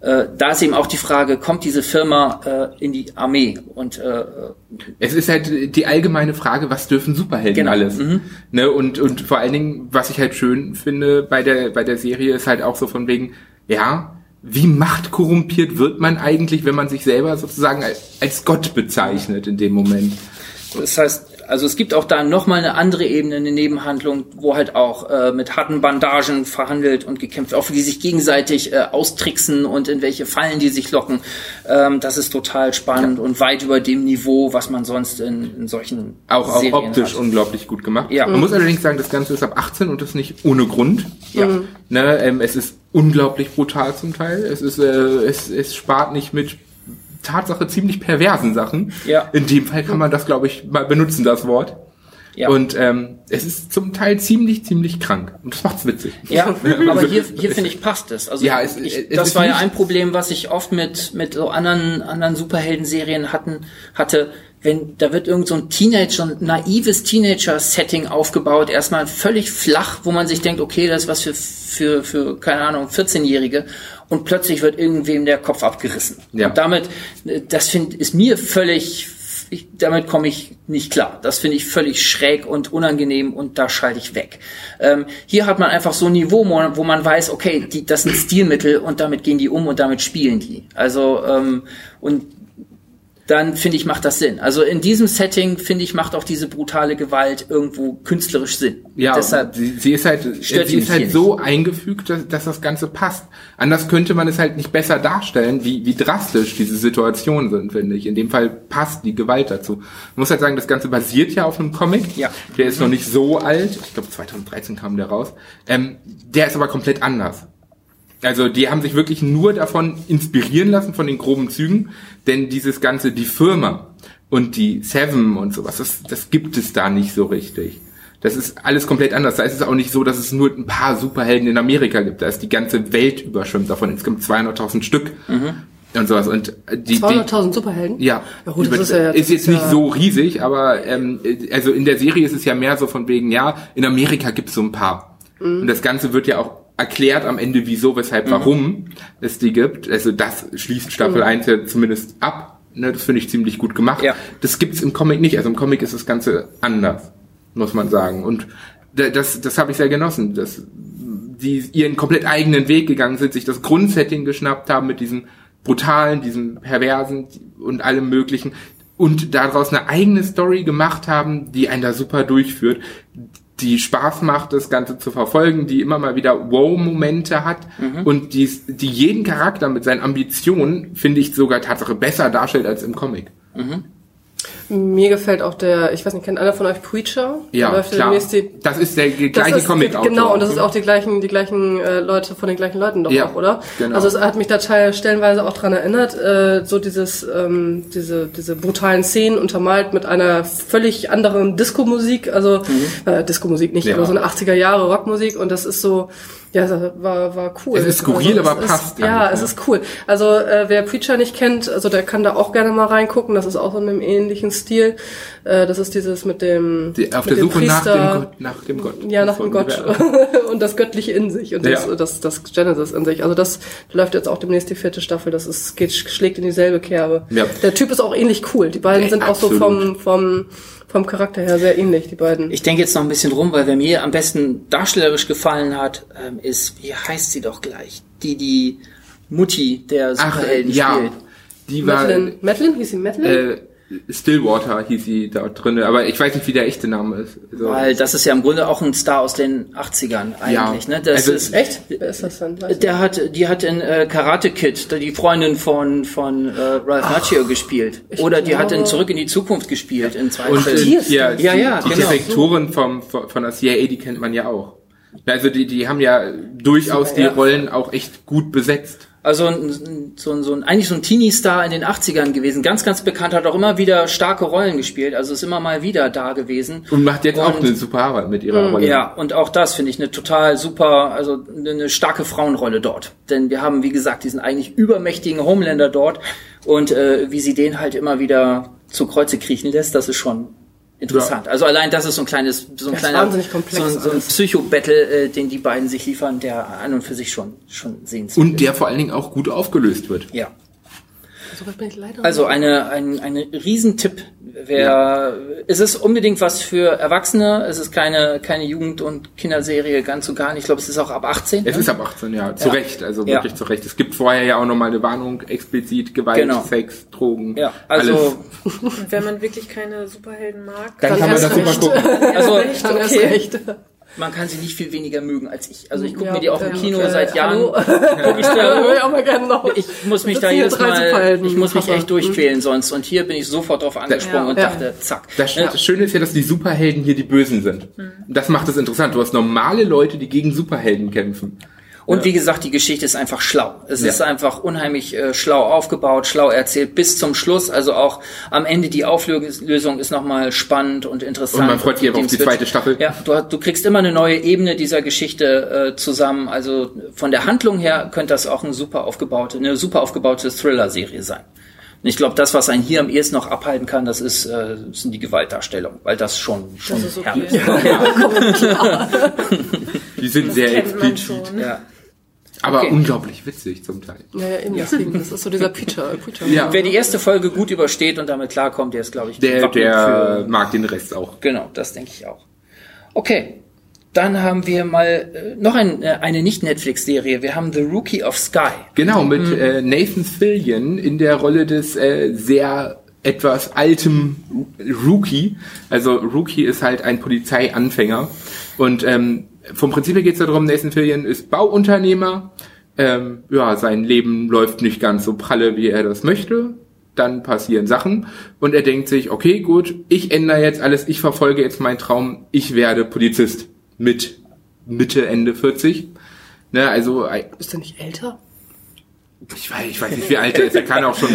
äh, da ist eben auch die Frage, kommt diese Firma äh, in die Armee? Und äh, Es ist halt die allgemeine Frage, was dürfen Superhelden Genau. alles? Ne? Und, und vor allen Dingen, was ich halt schön finde bei der, bei der Serie, ist halt auch so von wegen, ja, wie machtkorrumpiert wird man eigentlich, wenn man sich selber sozusagen als, als Gott bezeichnet in dem Moment? Das heißt, also es gibt auch da nochmal eine andere Ebene, eine Nebenhandlung, wo halt auch äh, mit harten Bandagen verhandelt und gekämpft, auch wie die sich gegenseitig äh, austricksen und in welche Fallen die sich locken. Ähm, das ist total spannend und weit über dem Niveau, was man sonst in, in solchen Auch, auch Serien optisch hat. unglaublich gut gemacht. Ja. Man muss allerdings sagen, das Ganze ist ab 18 und das nicht ohne Grund. Ja. Ne, ähm, es ist unglaublich brutal zum Teil. Es ist, äh, es, es spart nicht mit Tatsache ziemlich perversen Sachen. Ja. In dem Fall kann man das, glaube ich, mal benutzen, das Wort. Ja. Und ähm, es ist zum Teil ziemlich, ziemlich krank. Und das macht's witzig. Ja, aber hier, hier finde ich passt es. Also Ja, es- ich, es das war ja ein Problem, was ich oft mit mit so anderen anderen Superhelden-Serien hatten hatte. Wenn da wird irgend so ein Teenager, ein naives Teenager-Setting aufgebaut, erstmal völlig flach, wo man sich denkt, okay, das ist was für für für keine Ahnung 14-Jährige und plötzlich wird irgendwem der Kopf abgerissen. Ja. Und damit, äh, das find, ist mir völlig ich, damit komme ich nicht klar. Das finde ich völlig schräg und unangenehm und da schalte ich weg. Ähm, hier hat man einfach so ein Niveau, wo man, wo man weiß, okay, die, das sind Stilmittel und damit gehen die um und damit spielen die. Also ähm, und dann finde ich, macht das Sinn. Also in diesem Setting, finde ich, macht auch diese brutale Gewalt irgendwo künstlerisch Sinn. Ja, Deshalb, sie, sie ist halt, sie ist halt so eingefügt, dass, dass das Ganze passt. Anders könnte man es halt nicht besser darstellen, wie, wie drastisch diese Situationen sind, finde ich. In dem Fall passt die Gewalt dazu. Man muss halt sagen, das Ganze basiert ja auf einem Comic. Ja. Der ist noch nicht so alt. Ich glaube, 2013 kam der raus. Ähm, der ist aber komplett anders. Also die haben sich wirklich nur davon inspirieren lassen, von den groben Zügen, denn dieses ganze, die Firma und die Seven und sowas, das, das gibt es da nicht so richtig. Das ist alles komplett anders. Da ist es auch nicht so, dass es nur ein paar Superhelden in Amerika gibt. Da ist die ganze Welt überschwemmt davon. Es gibt 200.000 Stück und sowas. Und die, die 200.000 Superhelden? ja, Ja gut, das ist ja- das ist jetzt ist nicht ja- so riesig, aber ähm, also in der Serie ist es ja mehr so von wegen, ja, in Amerika gibt es so ein paar. Mhm. Und das Ganze wird ja auch erklärt am Ende, wieso, weshalb, warum es die gibt. Also das schließt Staffel Mhm. 1 ja zumindest ab. Ne, das finde ich ziemlich gut gemacht. Ja. Das gibt's im Comic nicht. Also im Comic ist das Ganze anders, muss man sagen. Und da- das, das habe ich sehr genossen, dass die ihren komplett eigenen Weg gegangen sind, sich das Grundsetting geschnappt haben mit diesem brutalen, diesem perversen und allem möglichen und daraus eine eigene Story gemacht haben, die einen da super durchführt, die Spaß macht, das Ganze zu verfolgen, die immer mal wieder Wow-Momente hat und die, die jeden Charakter mit seinen Ambitionen, finde ich, sogar Tatsache besser darstellt als im Comic. Mir gefällt auch der, ich weiß nicht, kennt einer von euch Preacher? Ja, Da klar. die- Das ist der gleiche ist- Comic-Autor. Genau, und das ist auch die gleichen, die gleichen äh, Leute von den gleichen Leuten doch Ja, auch, oder? genau. Also es hat mich da teil, stellenweise auch dran erinnert, äh, so dieses, ähm, diese, diese brutalen Szenen untermalt mit einer völlig anderen Disco-Musik, also äh, Disco-Musik nicht, Mhm. Ja. aber so eine 80er Jahre Rockmusik und das ist so, ja, das war, war cool. Es ist skurril, also, aber es passt Ist, ja, halt, es ne? ist cool. Also äh, wer Preacher nicht kennt, also der kann da auch gerne mal reingucken. Das ist auch so in einem ähnlichen Stil. Äh, das ist dieses mit dem Die, auf mit der dem Suche nach dem Gott. Nach dem Gott. Ja, nach dem Gott Ja. und das Göttliche in sich und das, Ja. das, das Genesis in sich. Also das läuft jetzt auch demnächst die vierte Staffel. Das ist, geht, schlägt in dieselbe Kerbe. Ja. Der Typ ist auch ähnlich cool. Die beiden Ja, sind auch so absolut. vom, vom, vom Charakter her sehr ähnlich, die beiden. Ich denke jetzt noch ein bisschen rum, weil wer mir am besten darstellerisch gefallen hat, ähm, ist, wie heißt sie doch gleich? Die, die Mutti der Ach, Superhelden ja. spielt. Die war, Madeline, Madeline? Hieß sie Madeline? äh, Stillwater hieß sie da drinne, aber ich weiß nicht, wie der echte Name ist. So. Weil das ist ja im Grunde auch ein Star aus den 80ern eigentlich. Ja. Ne? Das Also- ist, Echt? Wer ist das? Weiß ich Der hat, die hat in äh, Karate Kid die Freundin von von äh, Ralph Macchio gespielt. Oder die hat in Zurück in die Zukunft gespielt in zwei Und Filmen. äh, die ja, die, Ja, ja, die genau. Direktorin vom, von von der CIA, die kennt man ja auch. Also die, die haben ja durchaus die Ja. Rollen auch echt gut besetzt. Also so, ein, so ein, eigentlich so ein Teenie-Star in den 80ern gewesen. Ganz, ganz bekannt, hat auch immer wieder starke Rollen gespielt. Also ist immer mal wieder da gewesen. Und macht jetzt auch Und- eine super Arbeit mit ihrer Rolle. Ja, und auch das finde ich eine total super, also eine starke Frauenrolle dort. Denn wir haben, wie gesagt, diesen eigentlich übermächtigen Homelander dort und äh, wie sie den halt immer wieder zu Kreuze kriechen lässt, das ist schon interessant. Also allein das ist so ein kleines, so ein Das kleiner, wahnsinnig komplex so, ein- so ein. Psycho-Battle, äh, den die beiden sich liefern, der an und für sich schon schon sehenswert Und der vor allen Dingen auch gut aufgelöst wird. Ja. So weit bin ich leider Also eine, ein, eine Riesentipp. Wer, Es ist unbedingt was für Erwachsene. Es ist keine, keine Jugend- und Kinderserie, ganz und gar nicht. Ich glaube, es ist auch ab 18. Es ne? ist ab 18, ja, zu Ja. Recht, also Ja. wirklich zu Recht. Es gibt vorher ja auch nochmal eine Warnung, explizit Gewalt, Genau. Sex, Drogen, Ja, alles. also, Und wenn man wirklich keine Superhelden mag, Dann Dann kann man das super gucken. also okay. Man kann sie nicht viel weniger mögen als ich. Also ich gucke Ja, mir die auch im Kino äh, seit Jahren. Guck ich, da, ich muss mich da jedes Mal, ich muss mich echt durchquälen sonst. Und hier bin ich sofort drauf angesprungen Ja. und dachte, zack. Das, Ne? das Schöne ist ja, dass die Superhelden hier die Bösen sind. Das macht es interessant. Du hast normale Leute, die gegen Superhelden kämpfen. Und wie gesagt, die Geschichte ist einfach schlau. Es Ja. ist einfach unheimlich äh, schlau aufgebaut, schlau erzählt bis zum Schluss. Also auch am Ende die Auflösung ist nochmal spannend und interessant. Und man freut sich aber auf die Switch. zweite Staffel. Ja, du, du kriegst immer eine neue Ebene dieser Geschichte äh, zusammen. Also von der Handlung her könnte das auch eine super aufgebaute, eine super aufgebaute Thriller-Serie sein. Und ich glaube, das, was einen hier am ehesten noch abhalten kann, das ist, äh, sind die Gewaltdarstellungen, weil das schon, schon ist okay. herrlich ist. Die sind sehr kennt man explizit. Ja. Aber Okay. unglaublich witzig zum Teil. Ja, ja, eben deswegen. Das ist so dieser Preacher. Preacher. Ja. Wer die erste Folge gut übersteht und damit klarkommt, der ist, glaube ich, Der, der für- mag den Rest auch. Genau, das denke ich auch. Okay, dann haben wir mal äh, noch ein, äh, eine Nicht-Netflix-Serie. Wir haben The Rookie of Sky. Genau, mit äh, Nathan Fillion in der Rolle des äh, sehr etwas altem Rookie. Also Rookie ist halt ein Polizeianfänger. Und ähm, vom Prinzip her geht es darum, Nathan Fillion ist Bauunternehmer. Ähm, ja, sein Leben läuft nicht ganz so pralle, wie er das möchte. Dann passieren Sachen und er denkt sich, okay, gut, ich ändere jetzt alles, ich verfolge jetzt meinen Traum, ich werde Polizist mit Mitte, Ende 40. Ne, also äh, Ist der nicht älter? Ich weiß, ich weiß nicht, wie alt er ist. Er kann auch schon.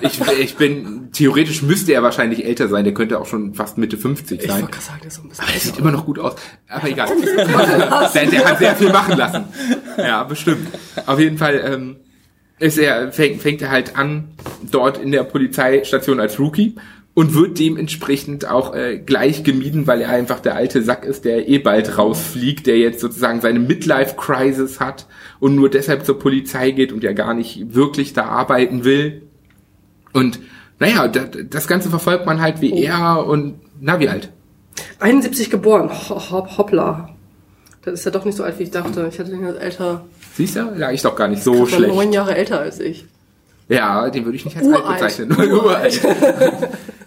ich, ich bin theoretisch müsste er wahrscheinlich älter sein. Der könnte auch schon fast Mitte 50 Ich sein. wollte gerade sagen, der ist so ein bisschen Aber er sieht immer noch gut aus. Aber egal. der, der hat sehr viel machen lassen. Ja, bestimmt. Auf jeden Fall ähm, ist er fängt, fängt er halt an dort in der Polizeistation als Rookie und wird dementsprechend auch äh, gleich gemieden, weil er einfach der alte Sack ist, der eh bald rausfliegt, der jetzt sozusagen seine Midlife-Crisis hat und nur deshalb zur Polizei geht und ja gar nicht wirklich da arbeiten will. Und naja, das, das Ganze verfolgt man halt wie er und na wie alt? 71 geboren. Ho, ho, hoppla. Das ist ja doch nicht so alt, wie ich dachte. Ich hätte den jetzt älter. Siehst du? Ja, ich doch gar nicht so schlecht. neun Jahre älter als ich. Ja, den würde ich nicht als alt Uralt. bezeichnen. Uralt.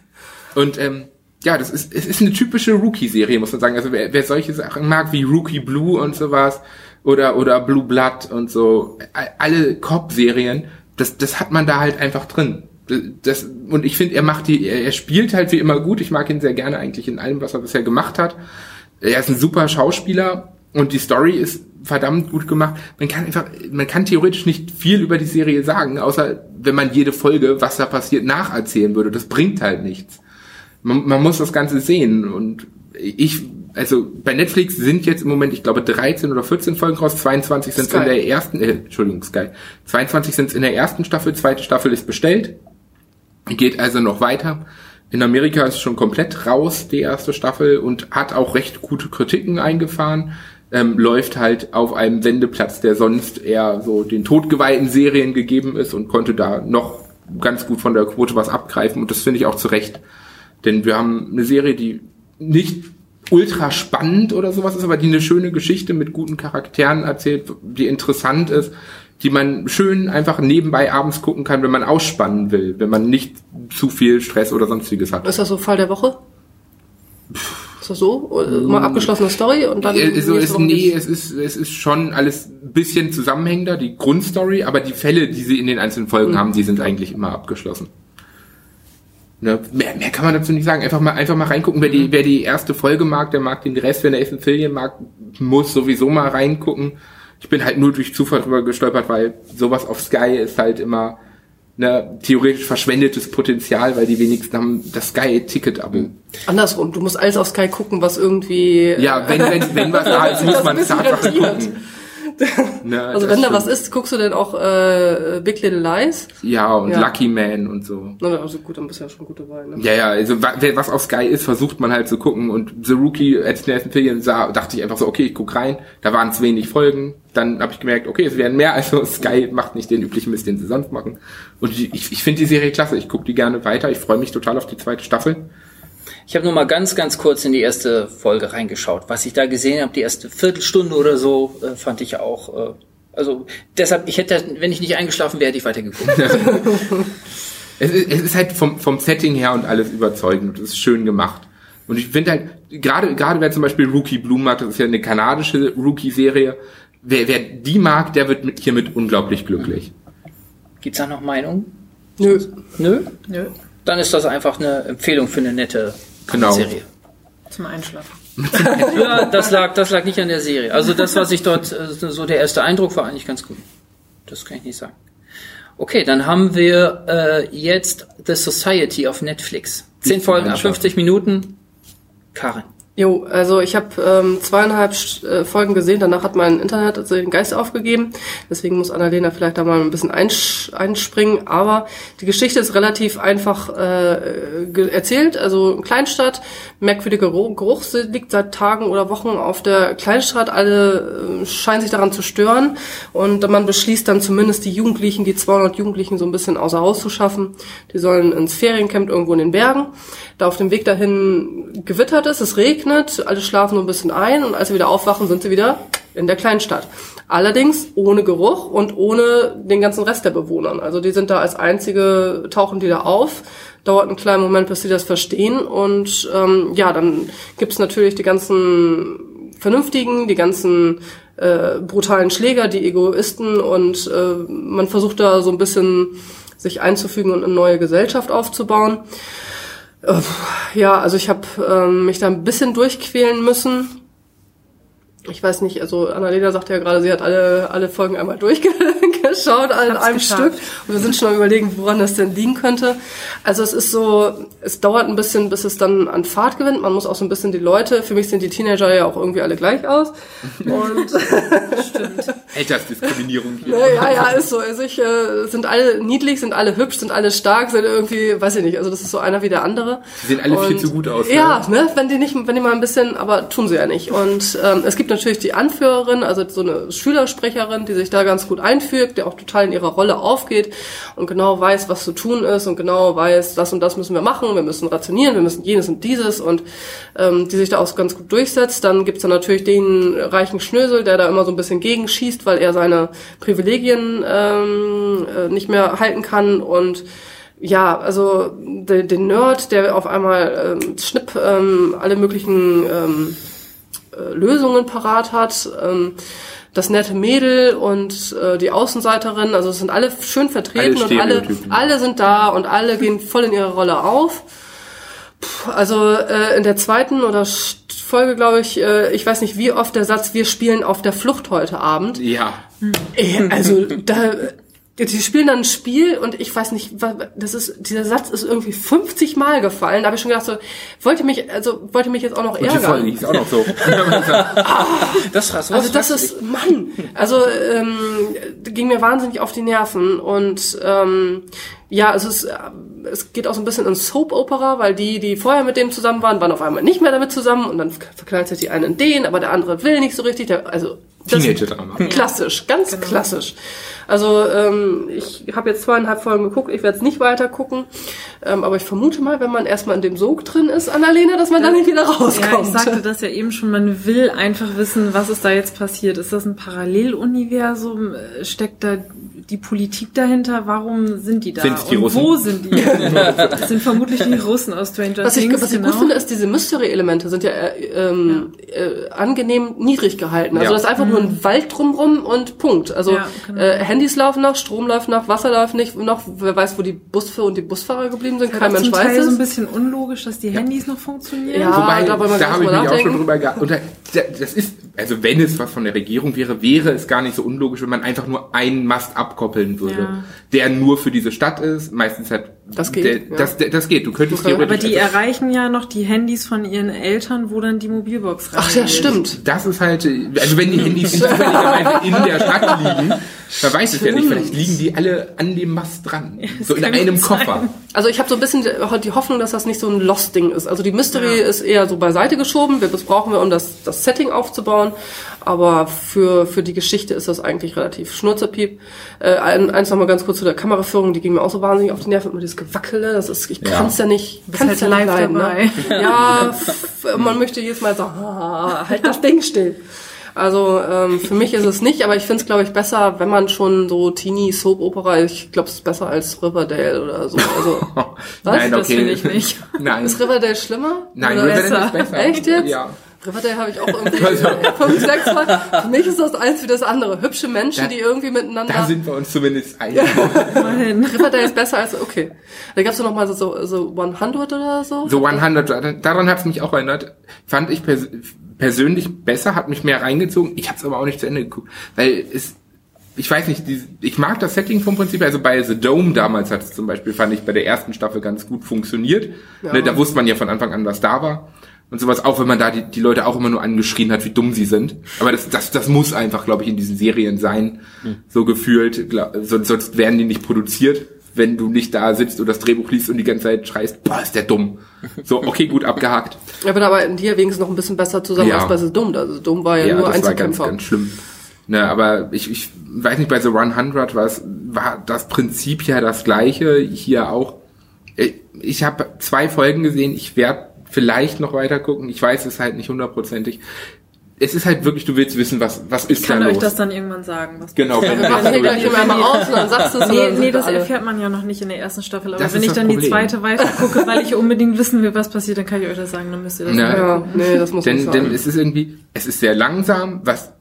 Und ähm, ja, das ist, es ist eine typische Rookie-Serie, muss man sagen. Also wer, wer solche Sachen mag wie Rookie Blue und sowas oder oder Blue Blood und so, alle Cop-Serien, das, das hat man da halt einfach drin. das, und ich finde, er macht die, er spielt halt wie immer gut. Ich mag ihn sehr gerne eigentlich in allem, was er bisher gemacht hat. Er ist ein super Schauspieler und die Story ist verdammt gut gemacht. Man kann einfach, man kann theoretisch nicht viel über die Serie sagen, außer wenn man jede Folge, was da passiert, nacherzählen würde. Das bringt halt nichts. Man, man muss das Ganze sehen und ich, also bei Netflix sind jetzt im Moment, ich glaube, 13 oder 14 Folgen raus, 22 sind in der ersten, äh, Entschuldigung, Sky, 22 sind in der ersten Staffel, zweite Staffel ist bestellt, geht also noch weiter. In Amerika ist schon komplett raus, die erste Staffel, und hat auch recht gute Kritiken eingefahren. Ähm, läuft halt auf einem Wendeplatz, der sonst eher so den totgeweihten Serien gegeben ist und konnte da noch ganz gut von der Quote was abgreifen und das finde ich auch zu Recht. Denn wir haben eine Serie, die nicht ultra spannend oder sowas ist, aber die eine schöne Geschichte mit guten Charakteren erzählt, die interessant ist, die man schön einfach nebenbei abends gucken kann, wenn man ausspannen will, wenn man nicht zu viel Stress oder sonstiges hat. Ist das so Fall der Woche? Ist das so? Oder Mal abgeschlossene Story und dann. Also nächste es, nee, es ist, es ist schon alles ein bisschen zusammenhängender, die Grundstory, aber die Fälle, die sie in den einzelnen Folgen Mhm. haben, die sind eigentlich immer abgeschlossen. Ne, mehr, mehr kann man dazu nicht sagen. Einfach mal, einfach mal reingucken. Wer Mhm. die, wer die erste Folge mag, der mag den Rest. Wer Nathan Fillion mag, muss sowieso mal reingucken. Ich bin halt nur durch Zufall drüber gestolpert, weil sowas auf Sky ist halt immer ne, theoretisch verschwendetes Potenzial, weil die wenigsten haben das Sky-Ticket-Abo. Andersrum, du musst alles auf Sky gucken, was irgendwie. Ja, wenn, wenn, wenn was da ist, muss man ein bisschen Tatsache rentiert. gucken. Ne, Also wenn da was ist, guckst du denn auch äh, Big Little Lies? Ja, und Ja. Lucky Man und so. Na, also gut, dann bist du ja schon gut dabei. Ne? Ja, ja, also was auf Sky ist, versucht man halt zu gucken. Und The Rookie, als ich Nathan Fillion sah, dachte ich einfach so, okay, ich guck rein. Da waren es wenig Folgen. Dann habe ich gemerkt, okay, es werden mehr. Also Sky macht nicht den üblichen Mist, den sie sonst machen. Und ich, ich finde die Serie klasse. Ich gucke die gerne weiter. Ich freue mich total auf die zweite Staffel. Ich habe nur mal ganz, ganz kurz in die erste Folge reingeschaut. Was ich da gesehen habe, die erste Viertelstunde oder so, äh, fand ich auch. Äh, also deshalb, ich hätte, wenn ich nicht eingeschlafen wäre, hätte ich weitergeguckt. Es ist, es ist halt vom, vom Setting her und alles überzeugend und es ist schön gemacht. Und ich finde halt, gerade, gerade wer zum Beispiel Rookie Bloom mag, das ist ja eine kanadische Rookie-Serie, wer, wer die mag, der wird mit, hiermit unglaublich glücklich. Gibt's da noch Meinungen? Nö. Nö? Nö, Dann ist das einfach eine Empfehlung für eine nette Genau. Serie. zum Einschlafen. Ja, das lag, das lag nicht an der Serie. Also das, was ich dort, äh, so der erste Eindruck war eigentlich ganz gut. Das kann ich nicht sagen. Okay, dann haben wir äh, jetzt The Society auf Netflix. Zehn Folgen, ab Einschaffen. 50 Minuten. Karin. Jo, also ich habe ähm, zweieinhalb äh, Folgen gesehen, danach hat mein Internet also den Geist aufgegeben. Deswegen muss Annalena vielleicht da mal ein bisschen einsch einspringen. Aber die Geschichte ist relativ einfach äh, erzählt. Also Kleinstadt, merkwürdiger Geruch liegt seit Tagen oder Wochen auf der Kleinstadt. Alle äh, scheinen sich daran zu stören. Und man beschließt dann zumindest die Jugendlichen, die 200 Jugendlichen so ein bisschen außer Haus zu schaffen. Die sollen ins Feriencamp irgendwo in den Bergen. Da auf dem Weg dahin gewittert es, es regnet, alle schlafen so ein bisschen ein und als sie wieder aufwachen, sind sie wieder in der Kleinstadt. Allerdings ohne Geruch und ohne den ganzen Rest der Bewohnern. Also die sind da als einzige, tauchen die da auf. Dauert einen kleinen Moment, bis sie das verstehen. Und ähm, ja, dann gibt's natürlich die ganzen Vernünftigen, die ganzen äh, brutalen Schläger, die Egoisten und äh, man versucht da so ein bisschen sich einzufügen und eine neue Gesellschaft aufzubauen. Äh, Ja, also ich habe ähm, mich da ein bisschen durchquälen müssen. Ich weiß nicht, also Annalena sagte ja gerade, sie hat alle, alle Folgen einmal durchgeschaut, alle in Hab's einem geschafft. Stück. Und wir sind schon am überlegen, woran das denn liegen könnte. Also es ist so, es dauert ein bisschen, bis es dann an Fahrt gewinnt. Man muss auch so ein bisschen die Leute, für mich sehen die Teenager ja auch irgendwie alle gleich aus. Und Altersdiskriminierung hier. ja, ja, ja, ist so. Also ich, äh, sind alle niedlich, sind alle hübsch, sind alle stark, sind irgendwie, weiß ich nicht, also das ist so einer wie der andere. Die sehen alle viel Und- zu gut aus. Ja, Ne? ne, wenn die nicht, wenn die mal ein bisschen, aber tun sie ja nicht. Und ähm, es gibt natürlich die Anführerin, also so eine Schülersprecherin, die sich da ganz gut einfügt, der auch total in ihrer Rolle aufgeht und genau weiß, was zu tun ist und genau weiß, das und das müssen wir machen, wir müssen rationieren, wir müssen jenes und dieses und ähm, die sich da auch ganz gut durchsetzt. Dann gibt's dann natürlich den reichen Schnösel, der da immer so ein bisschen gegenschießt, weil er seine Privilegien ähm, äh, nicht mehr halten kann und ja, also den, den Nerd, der auf einmal ähm, schnipp ähm, alle möglichen ähm, äh, Lösungen parat hat. Ähm, das nette Mädel und äh, die Außenseiterin, also es sind alle schön vertreten Alle und alle, alle sind da und alle gehen voll in ihre Rolle auf. Puh, Also äh, in der zweiten oder Folge, glaube ich, äh, ich weiß nicht wie oft der Satz, wir spielen auf der Flucht heute Abend. Ja. Ey, also da, die spielen dann ein Spiel und ich weiß nicht, das ist, dieser Satz ist irgendwie 50 Mal gefallen. Da habe ich schon gedacht, so, wollte mich, also wollte mich jetzt auch noch Und die ärgern. hieß auch noch so. Das hast Also das ist, Mann, also ähm, ging mir wahnsinnig auf die Nerven und ähm, ja, es ist, äh, es geht auch so ein bisschen in Soap-Opera, weil die, die vorher mit dem zusammen waren, waren auf einmal nicht mehr damit zusammen und dann verknallt sich die eine in den, aber der andere will nicht so richtig. Der, also Teenager-Drama. Klassisch, ganz Genau. klassisch. Also ähm, ich habe jetzt zweieinhalb Folgen geguckt, ich werde es nicht weiter gucken, ähm, aber ich vermute mal, wenn man erstmal in dem Sog drin ist, Annalena, dass man da nicht wieder rauskommt. Ja, ich sagte das ja eben schon, man will einfach wissen, was ist da jetzt passiert. Ist das ein Paralleluniversum? Äh, Steckt da die Politik dahinter? Warum sind die da? Sind's die Und Russen? wo sind die? das sind vermutlich die Russen aus Stranger Was ich, Things. was ich genau. gut finde, ist, diese Mystery-Elemente sind ja, äh, ähm, Äh, angenehm niedrig gehalten. Also Ja. das ist einfach nur ein Wald drumrum und Punkt. Also Ja, genau. äh, Handys laufen noch, Strom läuft noch, Wasser läuft nicht noch. Wer weiß, wo die Busfahrer und die Busfahrer geblieben sind, Ja, kein Mensch Teil weiß so ein es. bisschen unlogisch, dass die Handys noch funktionieren. Ja. Wobei, da da habe ich mich auch schon drüber da- das ist, also wenn es was von der Regierung wäre, wäre es gar nicht so unlogisch, wenn man einfach nur einen Mast abkoppeln würde, Ja. der nur für diese Stadt ist. Meistens hat Das geht, Der, ja. das, der, das geht. Du könntest Okay. theoretisch. Aber die erreichen ja noch die Handys von ihren Eltern, wo dann die Mobilbox rein Ach ja, stimmt. das ist halt, also wenn die Handys zufälligerweise in der Stadt liegen, dann weiß ich ja nicht, vielleicht liegen die alle an dem Mast dran. so in einem Koffer. sein. Also ich habe so ein bisschen die Hoffnung, dass das nicht so ein Lost-Ding ist. Also die Mystery ist eher so beiseite geschoben. Wir- Das brauchen wir, um das, das Setting aufzubauen. Aber für, für die Geschichte ist das eigentlich relativ schnurzepiep. Äh, ein, eins noch mal ganz kurz zu der Kameraführung. Die ging mir auch so wahnsinnig auf die Nerven. Immer dieses Gewackele. Das ist, ich Ja. kann's ja nicht, bist kann's halt ja nicht live leiden, dabei. Ne? Ja, man möchte jedes Mal sagen, ah, halt das Ding still. Also ähm, für mich ist es nicht, aber ich finde es, glaube ich, besser, wenn man schon so Teenie Soap Opera, ich glaube, es ist besser als Riverdale oder so. Also Nein, Das okay. finde ich nicht. Nein. ist Riverdale schlimmer? Nein, Oder Riverdale ist besser? besser. Echt jetzt? Ja. Riverdale habe ich auch irgendwie fünf, sechs Mal. Für mich ist das eins wie das andere. Hübsche Menschen, Da- die irgendwie miteinander. Da sind wir uns zumindest einig. Riverdale ist besser als okay. Da gab's ja noch mal so, so, so 100 oder so. So 100, daran hat es mich auch erinnert. Fand ich pers persönlich besser, hat mich mehr reingezogen. Ich habe es aber auch nicht zu Ende geguckt, weil es, ich weiß nicht, die, ich mag das Setting vom Prinzip. Also bei The Dome damals hat es zum Beispiel, fand ich bei der ersten Staffel ganz gut funktioniert. Ja. Ne, da wusste man ja von Anfang an, was da war. Und sowas, auch wenn man da die, die Leute auch immer nur angeschrien hat, wie dumm sie sind. Aber das, das, das muss einfach, glaube ich, in diesen Serien sein. So gefühlt. Glaub, sonst, sonst werden die nicht produziert, wenn du nicht da sitzt und das Drehbuch liest und die ganze Zeit schreist, boah, ist der dumm. So, okay, gut, abgehakt. Ja, aber da arbeiten die ja wenigstens noch ein bisschen besser zusammen Ja. als bei The Dome. Also The Dome war ja, nur das war ganz, Einzelkämpfer. ganz schlimm. Ne, aber ich, ich weiß nicht, bei The 100 war es, war das Prinzip ja das gleiche, hier auch. Ich- Ich habe zwei Folgen gesehen, ich werde vielleicht noch weiter gucken, ich weiß es halt nicht hundertprozentig. Es ist halt wirklich, du willst wissen, was, was ist Ich kann da euch los. das dann irgendwann sagen. Was Genau, wenn Wir machen hier gleich immer mal aus und dann sagst du es. und Nee, dann nee, das alle. erfährt man ja noch nicht in der ersten Staffel. Aber Das wenn ich dann die Problem. zweite weiter gucke, weil ich unbedingt wissen will, was passiert, dann kann ich euch das sagen, dann müsst ihr das Ja. Ja, gucken. nee, das muss denn, sagen. denn es ist irgendwie, es ist sehr langsam, was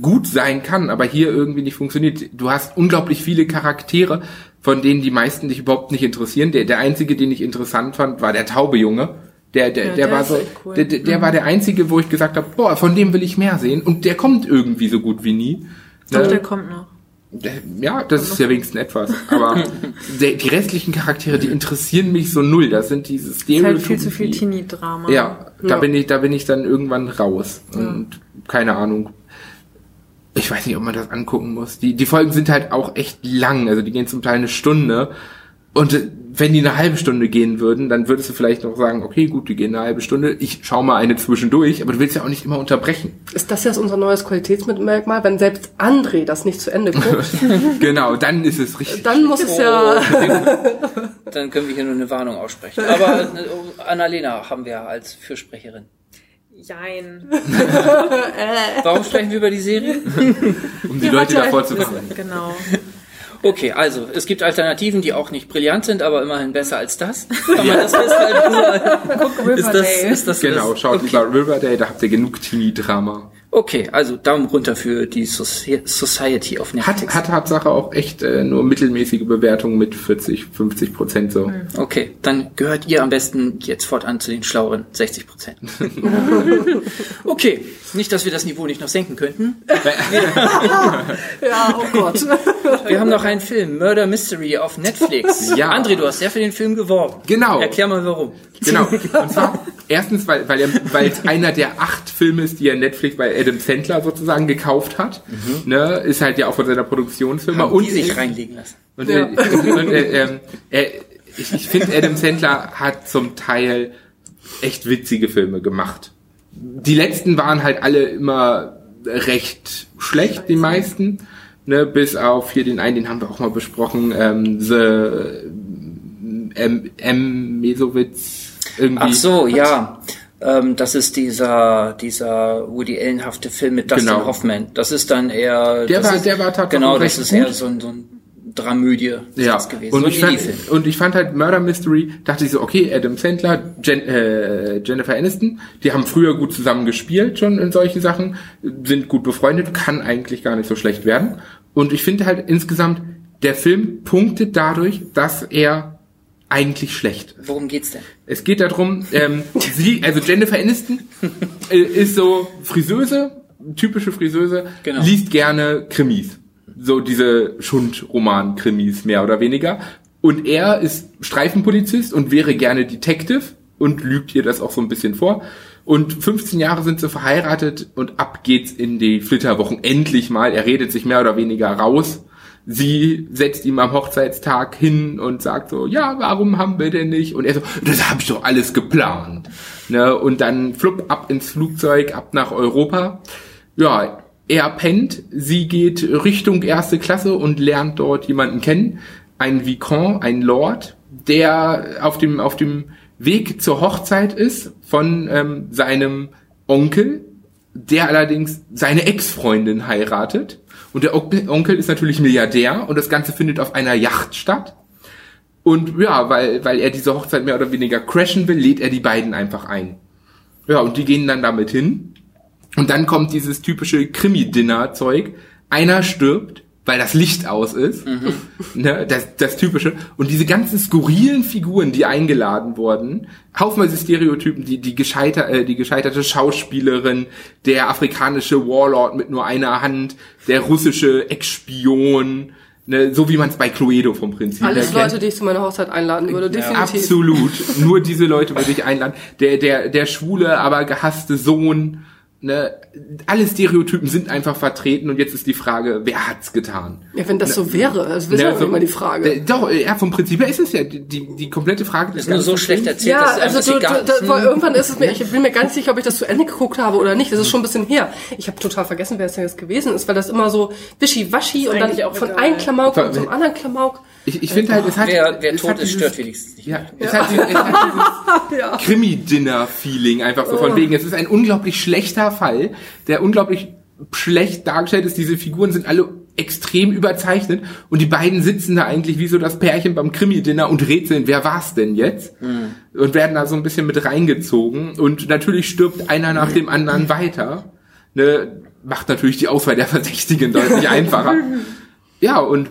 gut sein kann, aber hier irgendwie nicht funktioniert. Du hast unglaublich viele Charaktere, von denen die meisten dich überhaupt nicht interessieren. Der, der einzige, den ich interessant fand, war der taube Junge. Der, der, Ja, der, der war so, cool. der, der, der war der einzige, wo ich gesagt habe, boah, von dem will ich mehr sehen. Und der kommt irgendwie so gut wie nie. Doch, Ne? der kommt noch. Der- Ja, das ist ja wenigstens etwas. Aber der, die restlichen Charaktere, die interessieren mich so null. Das sind diese Ist halt Stereotypen. viel zu viel die- Teenie-Drama. ja, da Ja. bin ich, da bin ich dann irgendwann raus. Und keine Ahnung. Ich weiß nicht, ob man das angucken muss. Die, die Folgen sind halt auch echt lang. Also die gehen zum Teil eine Stunde. Und äh, wenn die eine halbe Stunde gehen würden, dann würdest du vielleicht noch sagen, okay, gut, die gehen eine halbe Stunde. Ich schau mal eine zwischendurch. Aber du willst ja auch nicht immer unterbrechen. Ist das jetzt unser neues Qualitätsmerkmal? Wenn selbst André das nicht zu Ende guckt, genau, dann ist es richtig. dann muss es ja... Dann können wir hier nur eine Warnung aussprechen. Aber äh, Annalena haben wir als Fürsprecherin. Jein. Warum sprechen wir über die Serie? um die Leute davor zu kommen. Genau. Okay, also es gibt Alternativen, die auch nicht brillant sind, aber immerhin besser als das. Kann man das festhalten? Guck Ist das, Riverdale. ist das Genau, schaut okay. lieber Riverdale, da habt ihr genug Teenie-Drama. Okay, also Daumen runter für die Soci- Society of Hat, Netflix. hat Tatsache auch echt äh, nur mittelmäßige Bewertungen mit 40, 50 Prozent so. Okay, dann gehört ihr am besten jetzt fortan zu den schlaueren 60 Prozent. okay, nicht, dass wir das Niveau nicht noch senken könnten. Ja, oh Gott. Wir haben noch einen Film, Murder Mystery auf Netflix. Ja. André, du hast sehr für den Film geworben. Genau. Erklär mal warum. Genau. Und zwar erstens, weil weil er, weil es einer der acht Filme ist, die er Netflix bei Adam Sandler sozusagen gekauft hat. Ne, ist halt ja auch von seiner Produktionsfirma. Haben die sich reinlegen lassen. Und, äh, und äh, ähm, äh, ich, ich finde, Adam Sandler hat zum Teil echt witzige Filme gemacht. Die letzten waren halt alle immer recht schlecht, die meisten. Ne, bis auf hier den einen, den haben wir auch mal besprochen, ähm, The M. M. Mesowitz irgendwie. Ach so, ja. Ähm, das ist dieser, dieser Woody Allen-hafte Film mit Dustin Genau. Hoffman. Das ist dann eher... Der war- ist, der war tatsächlich Genau, das ist gut. eher so ein, so ein Dramödie ist Ja, gewesen. und so ich, fand, und ich fand halt Murder Mystery, dachte ich so, okay, Adam Sandler, Jen, äh, Jennifer Aniston, die haben früher gut zusammen gespielt schon in solchen Sachen, sind gut befreundet, kann eigentlich gar nicht so schlecht werden. Und ich finde halt insgesamt, der Film punktet dadurch, dass er eigentlich schlecht. Worum geht's denn? Es geht darum, ähm, sie, also Jennifer Aniston äh, ist so Friseuse, typische Friseuse, Genau. liest gerne Krimis. So diese Schund-Roman-Krimis, mehr oder weniger. Und er ist Streifenpolizist und wäre gerne Detective und lügt ihr das auch so ein bisschen vor. Und 15 Jahre sind sie verheiratet und ab geht's in die Flitterwochen. Endlich mal. Er redet sich mehr oder weniger raus. Sie setzt ihm am Hochzeitstag hin und sagt so, ja, warum haben wir denn nicht? Und er so, das habe ich doch alles geplant. Ne? Und dann flupp ab ins Flugzeug, ab nach Europa. Ja, er pennt, sie geht Richtung erste Klasse und lernt dort jemanden kennen. Ein Vicomte, ein Lord, der auf dem, auf dem Weg zur Hochzeit ist von ähm, seinem Onkel, der allerdings seine Ex-Freundin heiratet. Und der Onkel ist natürlich Milliardär und das Ganze findet auf einer Yacht statt. Und ja, weil, weil er diese Hochzeit mehr oder weniger crashen will, lädt er die beiden einfach ein. Ja, und die gehen dann damit hin. Und dann kommt dieses typische Krimi-Dinner-Zeug. Einer stirbt, weil das Licht aus ist. Ne, das, das typische. Und diese ganzen skurrilen Figuren, die eingeladen wurden, haufenweise Stereotypen, die, die, gescheiter, äh, die gescheiterte Schauspielerin, der afrikanische Warlord mit nur einer Hand, der russische Ex-Spion, ne, so wie man es bei Cluedo vom Prinzip Alles her kennt. Leute, die ich zu meiner Hochzeit einladen würde, definitiv. Absolut. Nur diese Leute würde ich einladen. Der, der, der schwule, aber gehasste Sohn. Ne, alle Stereotypen sind einfach vertreten und jetzt ist die Frage, wer hat's getan? Ja, wenn das so wäre, das wäre Ne, ja so- immer die Frage. Äh, Doch, ja, vom Prinzip her ist es ja die, die, die komplette Frage. des Ist nur so schlecht erzählt, Ja, dass also einfach du, egal du, da, irgendwann ist es mir, ich bin mir ganz sicher, ob ich das zu Ende geguckt habe oder nicht. Das ist schon ein bisschen her. Ich habe total vergessen, wer es denn jetzt gewesen ist, weil das immer so wischiwaschi und dann auch von egal. einem Klamauk Ver- zum anderen Klamauk. Ich, ich finde halt, es hat, Wer, wer es tot hat ist, stört wenigstens nicht. Ja, es hat, dieses- es hat dieses Krimi-Dinner-Feeling einfach so von wegen. Es ist ein unglaublich schlechter Fall, der unglaublich schlecht dargestellt ist. Diese Figuren sind alle extrem überzeichnet und die beiden sitzen da eigentlich wie so das Pärchen beim Krimi-Dinner und rätseln, wer war's denn jetzt? Und werden da so ein bisschen mit reingezogen und natürlich stirbt einer nach dem anderen weiter. Ne, macht natürlich die Auswahl der Verdächtigen deutlich einfacher. Ja, und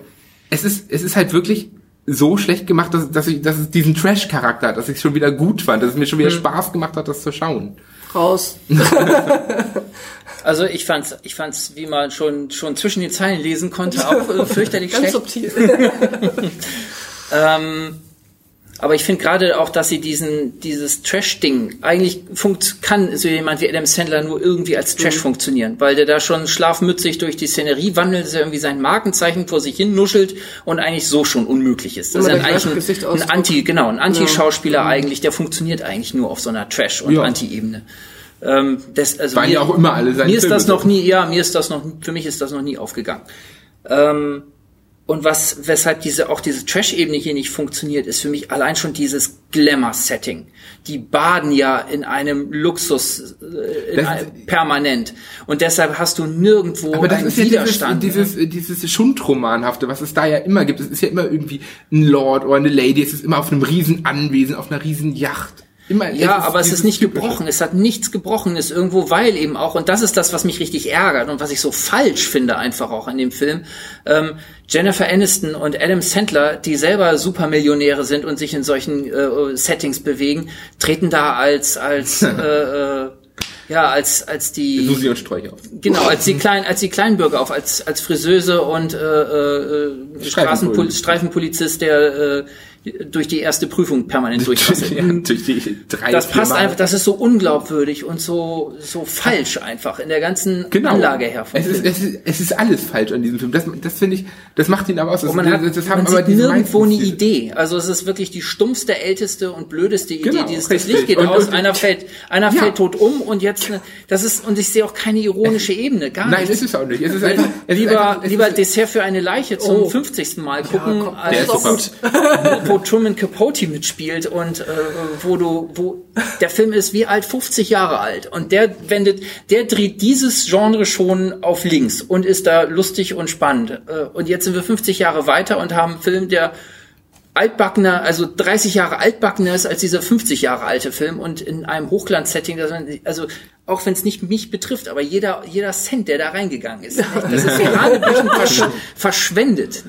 es ist, es ist halt wirklich so schlecht gemacht, dass, dass, ich, dass es diesen Trash-Charakter hat, dass ich es schon wieder gut fand, dass es mir schon wieder Spaß gemacht hat, das zu schauen. Raus. Also ich fand's, ich fand's, wie man schon schon zwischen den Zeilen lesen konnte, auch äh, fürchterlich Ganz schlecht. subtil. Ähm, aber ich finde gerade auch, dass sie diesen dieses Trash-Ding eigentlich funkt kann so jemand wie Adam Sandler nur irgendwie als Trash Mhm. funktionieren, weil der da schon schlafmützig durch die Szenerie wandelt, dass er irgendwie sein Markenzeichen vor sich hin nuschelt und eigentlich so schon unmöglich ist. Das ist Immer ja eigentlich ein, ein. Anti, genau, ein Anti-Schauspieler eigentlich, der funktioniert eigentlich nur auf so einer Trash- und Ja. Anti-Ebene. Ähm, das, also Waren mir, ja auch immer alle seine Mir ist Filme das noch nie, ja, mir ist das noch, für mich ist das noch nie aufgegangen. Ähm, und was, weshalb diese, auch diese Trash-Ebene hier nicht funktioniert, ist für mich allein schon dieses Glamour-Setting. Die baden ja in einem Luxus äh, in ein, permanent. Und deshalb hast du nirgendwo Aber das einen ist ja dieses, Widerstand. dieses, dieses Schundromanhafte, was es da ja immer gibt. Es ist ja immer irgendwie ein Lord oder eine Lady, es ist immer auf einem riesen Anwesen, auf einer riesen Yacht. Immer. Ja, aber es ist nicht Typische. gebrochen. Es hat nichts Gebrochenes irgendwo, weil eben auch, und das ist das, was mich richtig ärgert und was ich so falsch finde einfach auch an dem Film, ähm, Jennifer Aniston und Adam Sandler, die selber Supermillionäre sind und sich in solchen äh, Settings bewegen, treten da als, als, äh, äh, ja, als, als die... Susi und Sträucher. Genau, als die kleinen, als die Kleinbürger auf, als als Friseuse und äh, äh, Straßenpol Streifenpolizist, der äh, durch die erste Prüfung permanent durchpasst. Ja, durch die drei, Das passt einfach, das ist so unglaubwürdig und so so falsch einfach in der ganzen Genau. Anlage her. vom Es ist, es, ist, es ist alles falsch an diesem Film. Das, das finde ich, das macht ihn aber aus. Das, Und man hat, das, das man haben sieht aber diese nirgendwo eine Idee. Also es ist wirklich die stumpfste, älteste und blödeste Idee. Genau, Dieses, das richtig. Licht geht Und- aus, und- einer fällt, einer Ja. fällt tot um und jetzt, eine, das ist, und ich sehe auch keine ironische Ebene, gar Nein, nicht. es ist auch nicht. Es ist einfach, es ist lieber, einfach, es lieber ist, Dessert für eine Leiche zum Oh. 50. Mal gucken, komm, als der ist super. wo Truman Capote mitspielt und äh, wo du, wo der Film ist wie alt 50 Jahre alt und der wendet, der dreht dieses Genre schon auf links und ist da lustig und spannend. Äh, und jetzt sind wir 50 Jahre weiter und haben einen Film, der altbackener, also 30 Jahre altbackener ist als dieser 50 Jahre alte Film und in einem Hochglanzsetting, also auch wenn es nicht mich betrifft, aber jeder, jeder Cent, der da reingegangen ist, das ist gerade ein bisschen versch verschwendet.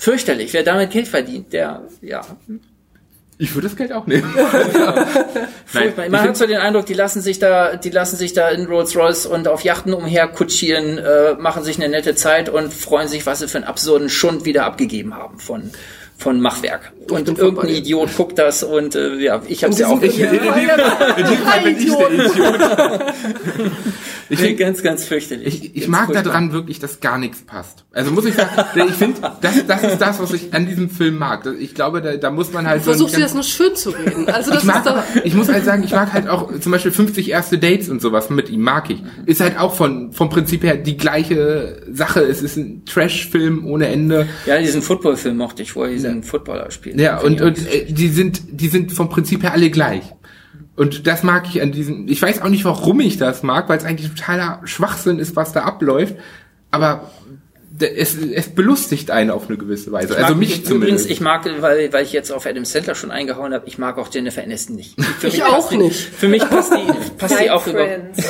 Fürchterlich, wer damit Geld verdient, der, ja, ich würde das Geld auch nehmen. Ich Man hat so den Eindruck, die lassen sich da, die lassen sich da in Rolls Royce und auf Yachten umherkutschieren, äh, machen sich eine nette Zeit und freuen sich, was sie für einen absurden Schund wieder abgegeben haben von von Machwerk. Und irgendein vorbei. Idiot guckt das und äh, ja, ich habe ja auch Ich, in, in, dem, in dem Fall bin ich der Idiot. ich bin ganz, ganz fürchterlich. Ich, ich mag furchtbar. daran wirklich, dass gar nichts passt. Also muss ich sagen, ich finde, das, das ist das, was ich an diesem Film mag. Ich glaube, da, da muss man halt so. ein Versuchst du ganz- das nur schön zu reden. Also das ich, mag, ist ich muss halt sagen, ich mag halt auch zum Beispiel 50 erste Dates und sowas mit ihm, mag ich. Ist halt auch von, vom Prinzip her die gleiche Sache. Es ist ein Trash-Film ohne Ende. Ja, diesen Footballfilm mochte ich, wo er diesen Footballer spielt. Ja, und, und äh, die sind, die sind vom Prinzip her alle gleich. Und das mag ich an diesem, ich weiß auch nicht, warum ich das mag, weil es eigentlich totaler Schwachsinn ist, was da abläuft, aber es, es belustigt einen auf eine gewisse Weise. Also mich übrigens, zumindest. ich mag, weil, weil ich jetzt auf Adam Sandler schon eingehauen habe, ich mag auch Jennifer Aniston nicht. Für Ich mich auch passt die- nicht. Für mich passt die, passt die auch über, Friends.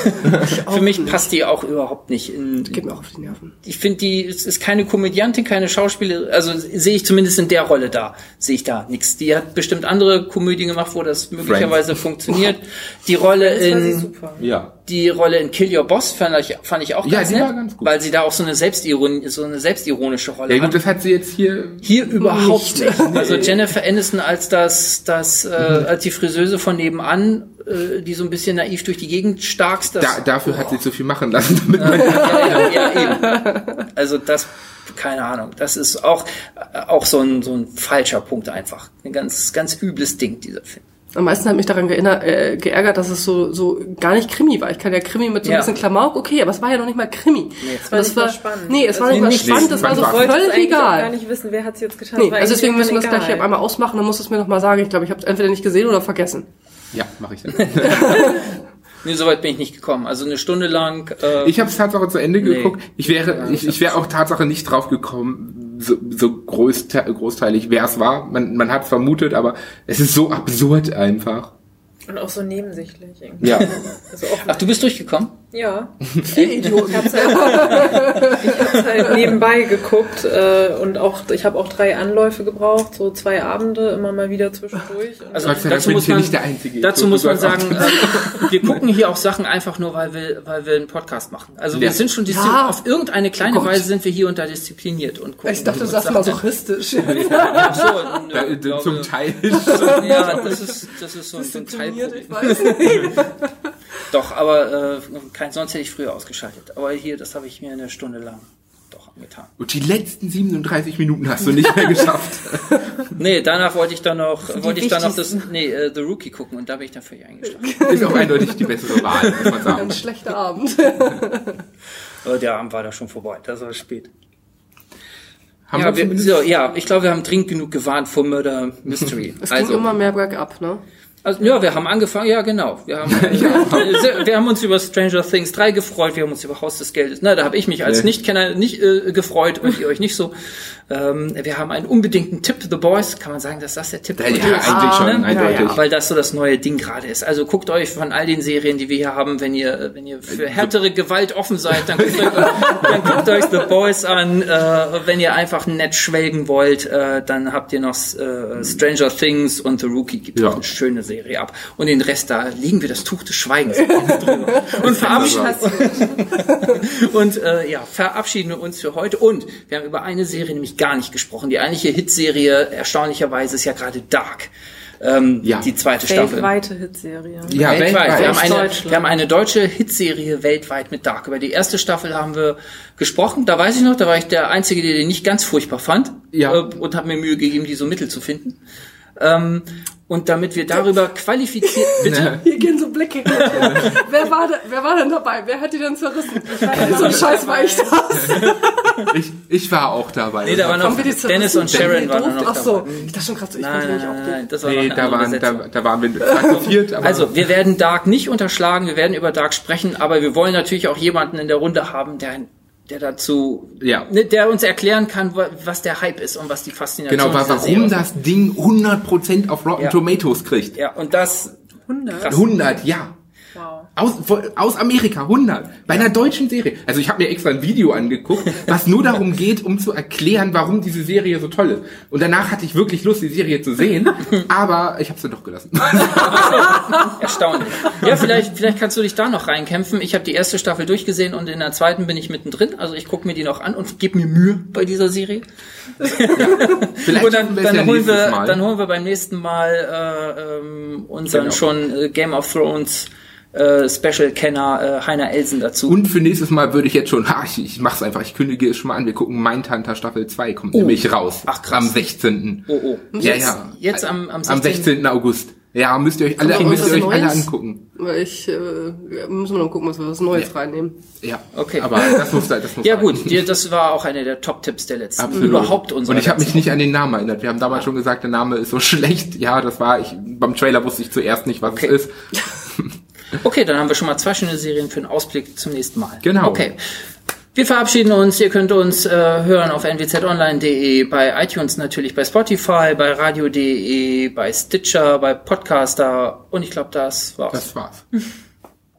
für mich passt die auch überhaupt nicht in, Geht mir auch auf die Nerven. ich finde die, es ist keine Komödiantin, keine Schauspielerin, also sehe ich zumindest in der Rolle da, sehe ich da nichts. Die hat bestimmt andere Komödien gemacht, wo das möglicherweise funktioniert. Die Rolle Das in, super. ja. Die Rolle in Kill Your Boss fand ich, fand ich auch Ja, ganz die nett, war ganz gut. weil sie da auch so eine Selbstironie, so eine selbstironische Rolle Ja hat. gut, das hat sie jetzt hier. Hier überhaupt nicht. Also Jennifer Aniston als das, das, äh, als die Friseuse von nebenan, äh, die so ein bisschen naiv durch die Gegend starkst. Das, Da, dafür hat sie zu viel machen lassen, damit man. ja, ja, ja, eben. Also das, keine Ahnung. Das ist auch, auch so ein, so ein falscher Punkt einfach. Ein ganz, ganz übles Ding, dieser Film. Am meisten hat mich daran geändert, äh, geärgert, dass es so, so gar nicht Krimi war. Ich kann ja Krimi mit so ein Ja. bisschen Klamauk, okay, aber es war ja noch nicht mal Krimi. Es war das nicht mal spannend. Nee, es war Also nicht mal spannend, es nee, war so völlig eigentlich auch gar egal. nicht wissen, wer hat's jetzt getan. Nee, also deswegen müssen wir das gleich egal. hier einmal ausmachen, dann musst du es mir noch mal sagen. Ich glaube, ich habe es entweder nicht gesehen oder vergessen. Ja, mache ich dann. Nee, soweit bin ich nicht gekommen. Also eine Stunde lang. Äh, Ich habe es Tatsache zu Ende Nee. geguckt. Ich wäre, Ja, ich, ich ich wäre auch Tatsache nicht drauf gekommen, so, so großte, großteilig, wer es war. Man, man hat vermutet, aber es ist so absurd einfach. Und auch so nebensächlich irgendwie. Ja. Also offen. ach, du bist durchgekommen? Ja. Idioten. Ich hab's halt, ich hab's halt nebenbei geguckt äh, und auch ich habe auch drei Anläufe gebraucht, so zwei Abende immer mal wieder zwischendurch. Also Dank dazu bin muss man, nicht der Einzige. dazu muss man sagen, äh, wir gucken hier auch Sachen einfach nur, weil wir, weil wir einen Podcast machen. Also wir Ja. sind schon Ja. auf irgendeine kleine Oh. Weise sind wir hier unter diszipliniert und gucken. Ich dachte, du sagst masochistisch. Ach so, Da, nö, äh, glaube- zum Teil. Ja, das ist, das ist so, so ein Teilproblem. ich weiß nicht. Doch, aber äh, kein, sonst hätte ich früher ausgeschaltet. Aber hier, das habe ich mir eine Stunde lang doch angetan. Und die letzten 37 Minuten hast du nicht mehr geschafft. Nee, danach wollte ich dann noch, wollte ich dann noch das, nee, äh, The Rookie gucken und da bin ich dann völlig eingeschlafen. Ist auch eindeutig die bessere Wahl, muss man sagen. Ein schlechter Abend. Aber der Abend war da schon vorbei, das war spät. Haben ja, wir so, ja, ich glaube, wir haben dringend genug gewarnt vor Murder Mystery. Es ging also, immer mehr bergab, ne? Also, ja, wir haben angefangen, ja genau. Wir haben, äh, wir haben uns über Stranger Things 3 gefreut, wir haben uns über Haus des Geldes. Na, da habe ich mich als Nee. Nichtkenner nicht äh, gefreut und ihr euch nicht so. Ähm, wir haben einen unbedingten Tipp, The Boys. Kann man sagen, dass das der Tipp Ja, ja, ist? eigentlich schon, Ne? eindeutig. Ja, weil das so das neue Ding gerade ist. Also guckt euch von all den Serien, die wir hier haben, wenn ihr, wenn ihr für härtere Gewalt offen seid, dann guckt euch, dann guckt euch The Boys an. Äh, wenn ihr einfach nett schwelgen wollt, äh, dann habt ihr noch äh, Stranger Things und The Rookie gibt Ja. auch eine schöne Serie ab. Und den Rest, da legen wir das Tuch des Schweigens drüber. Und verabschieden, und äh, ja, verabschieden wir uns für heute. Und wir haben über eine Serie nämlich gar nicht gesprochen. Die eigentliche Hitserie, erstaunlicherweise, ist ja gerade Dark. Ähm, Ja. Die zweite Staffel. Weltweite Hitserie. Ja, weltweit. Wir haben, eine, wir haben eine deutsche Hitserie weltweit mit Dark. Über die erste Staffel haben wir gesprochen. Da weiß ich noch, da war ich der Einzige, der den nicht ganz furchtbar fand. Ja. Äh, und habe mir Mühe gegeben, die so Mittel zu finden. Ähm, und damit wir darüber qualifiziert... Bitte? Hier gehen so Blicke. wer, war da, wer war denn dabei? Wer hat die denn zerrissen? so ein Scheiß war ich das. Ich, ich war auch dabei. Nee, da waren noch? Dennis und Sharon waren noch Ach so, dabei. ich dachte schon gerade so, ich Nein, wollte nein, nicht nein, das war nee, da waren, da, da waren wir zwar zu viert, aber Also, wir werden Dark nicht unterschlagen, wir werden über Dark sprechen, aber wir wollen natürlich auch jemanden in der Runde haben, der, der dazu, Ja. ne, der uns erklären kann, wa- was der Hype ist und was die Faszination genau, wa- dieser warum Serie das Ding 100% auf Rotten Ja. Tomatoes kriegt. Ja, und das, 100? 100, ja. Aus, aus Amerika, 100. Bei einer deutschen Serie. Also ich habe mir extra ein Video angeguckt, was nur darum geht, um zu erklären, warum diese Serie so toll ist. Und danach hatte ich wirklich Lust, die Serie zu sehen, aber ich habe sie doch gelassen. erstaunlich. ja, vielleicht, vielleicht kannst du dich da noch reinkämpfen. Ich habe die erste Staffel durchgesehen und in der zweiten bin ich mittendrin. Also ich gucke mir die noch an und gebe mir Mühe bei dieser Serie. Vielleicht Und dann, es dann, ja holen wir, dann holen wir beim nächsten Mal äh, ähm, unseren Genau. schon äh, Game of Thrones äh, Special-Kenner äh, Heiner Elsen dazu. Und für nächstes Mal würde ich jetzt schon, ha, ich, ich mach's einfach, ich kündige es schon mal an, wir gucken Mindhunter Staffel 2, kommt nämlich raus. Ach, krass. Am 16. oh, oh. Ja, Jetzt, ja. jetzt am, am Am 16. 16. August. Ja, müsst ihr euch alle, müsst ihr euch alle angucken. Weil ich, äh, ja, müssen wir noch gucken, was wir was Neues reinnehmen. Ja. Okay. Aber das muss, das muss Ja sein. gut, dir, das war auch einer der Top-Tipps der letzten. Absolut. Überhaupt unserer Und ich habe mich nicht an den Namen erinnert. Wir haben damals schon gesagt, der Name ist so schlecht. Ja, das war ich. Beim Trailer wusste ich zuerst nicht, was Okay. es ist. Okay, dann haben wir schon mal zwei schöne Serien für einen Ausblick zum nächsten Mal. Genau. Okay. Wir verabschieden uns. Ihr könnt uns äh, hören auf nwzonline.de, bei iTunes natürlich, bei Spotify, bei radio.de, bei Stitcher, bei Podcaster und ich glaube, das war's. Das war's.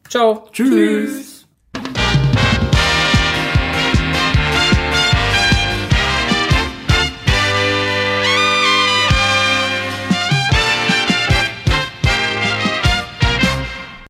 Ciao. Tschüss.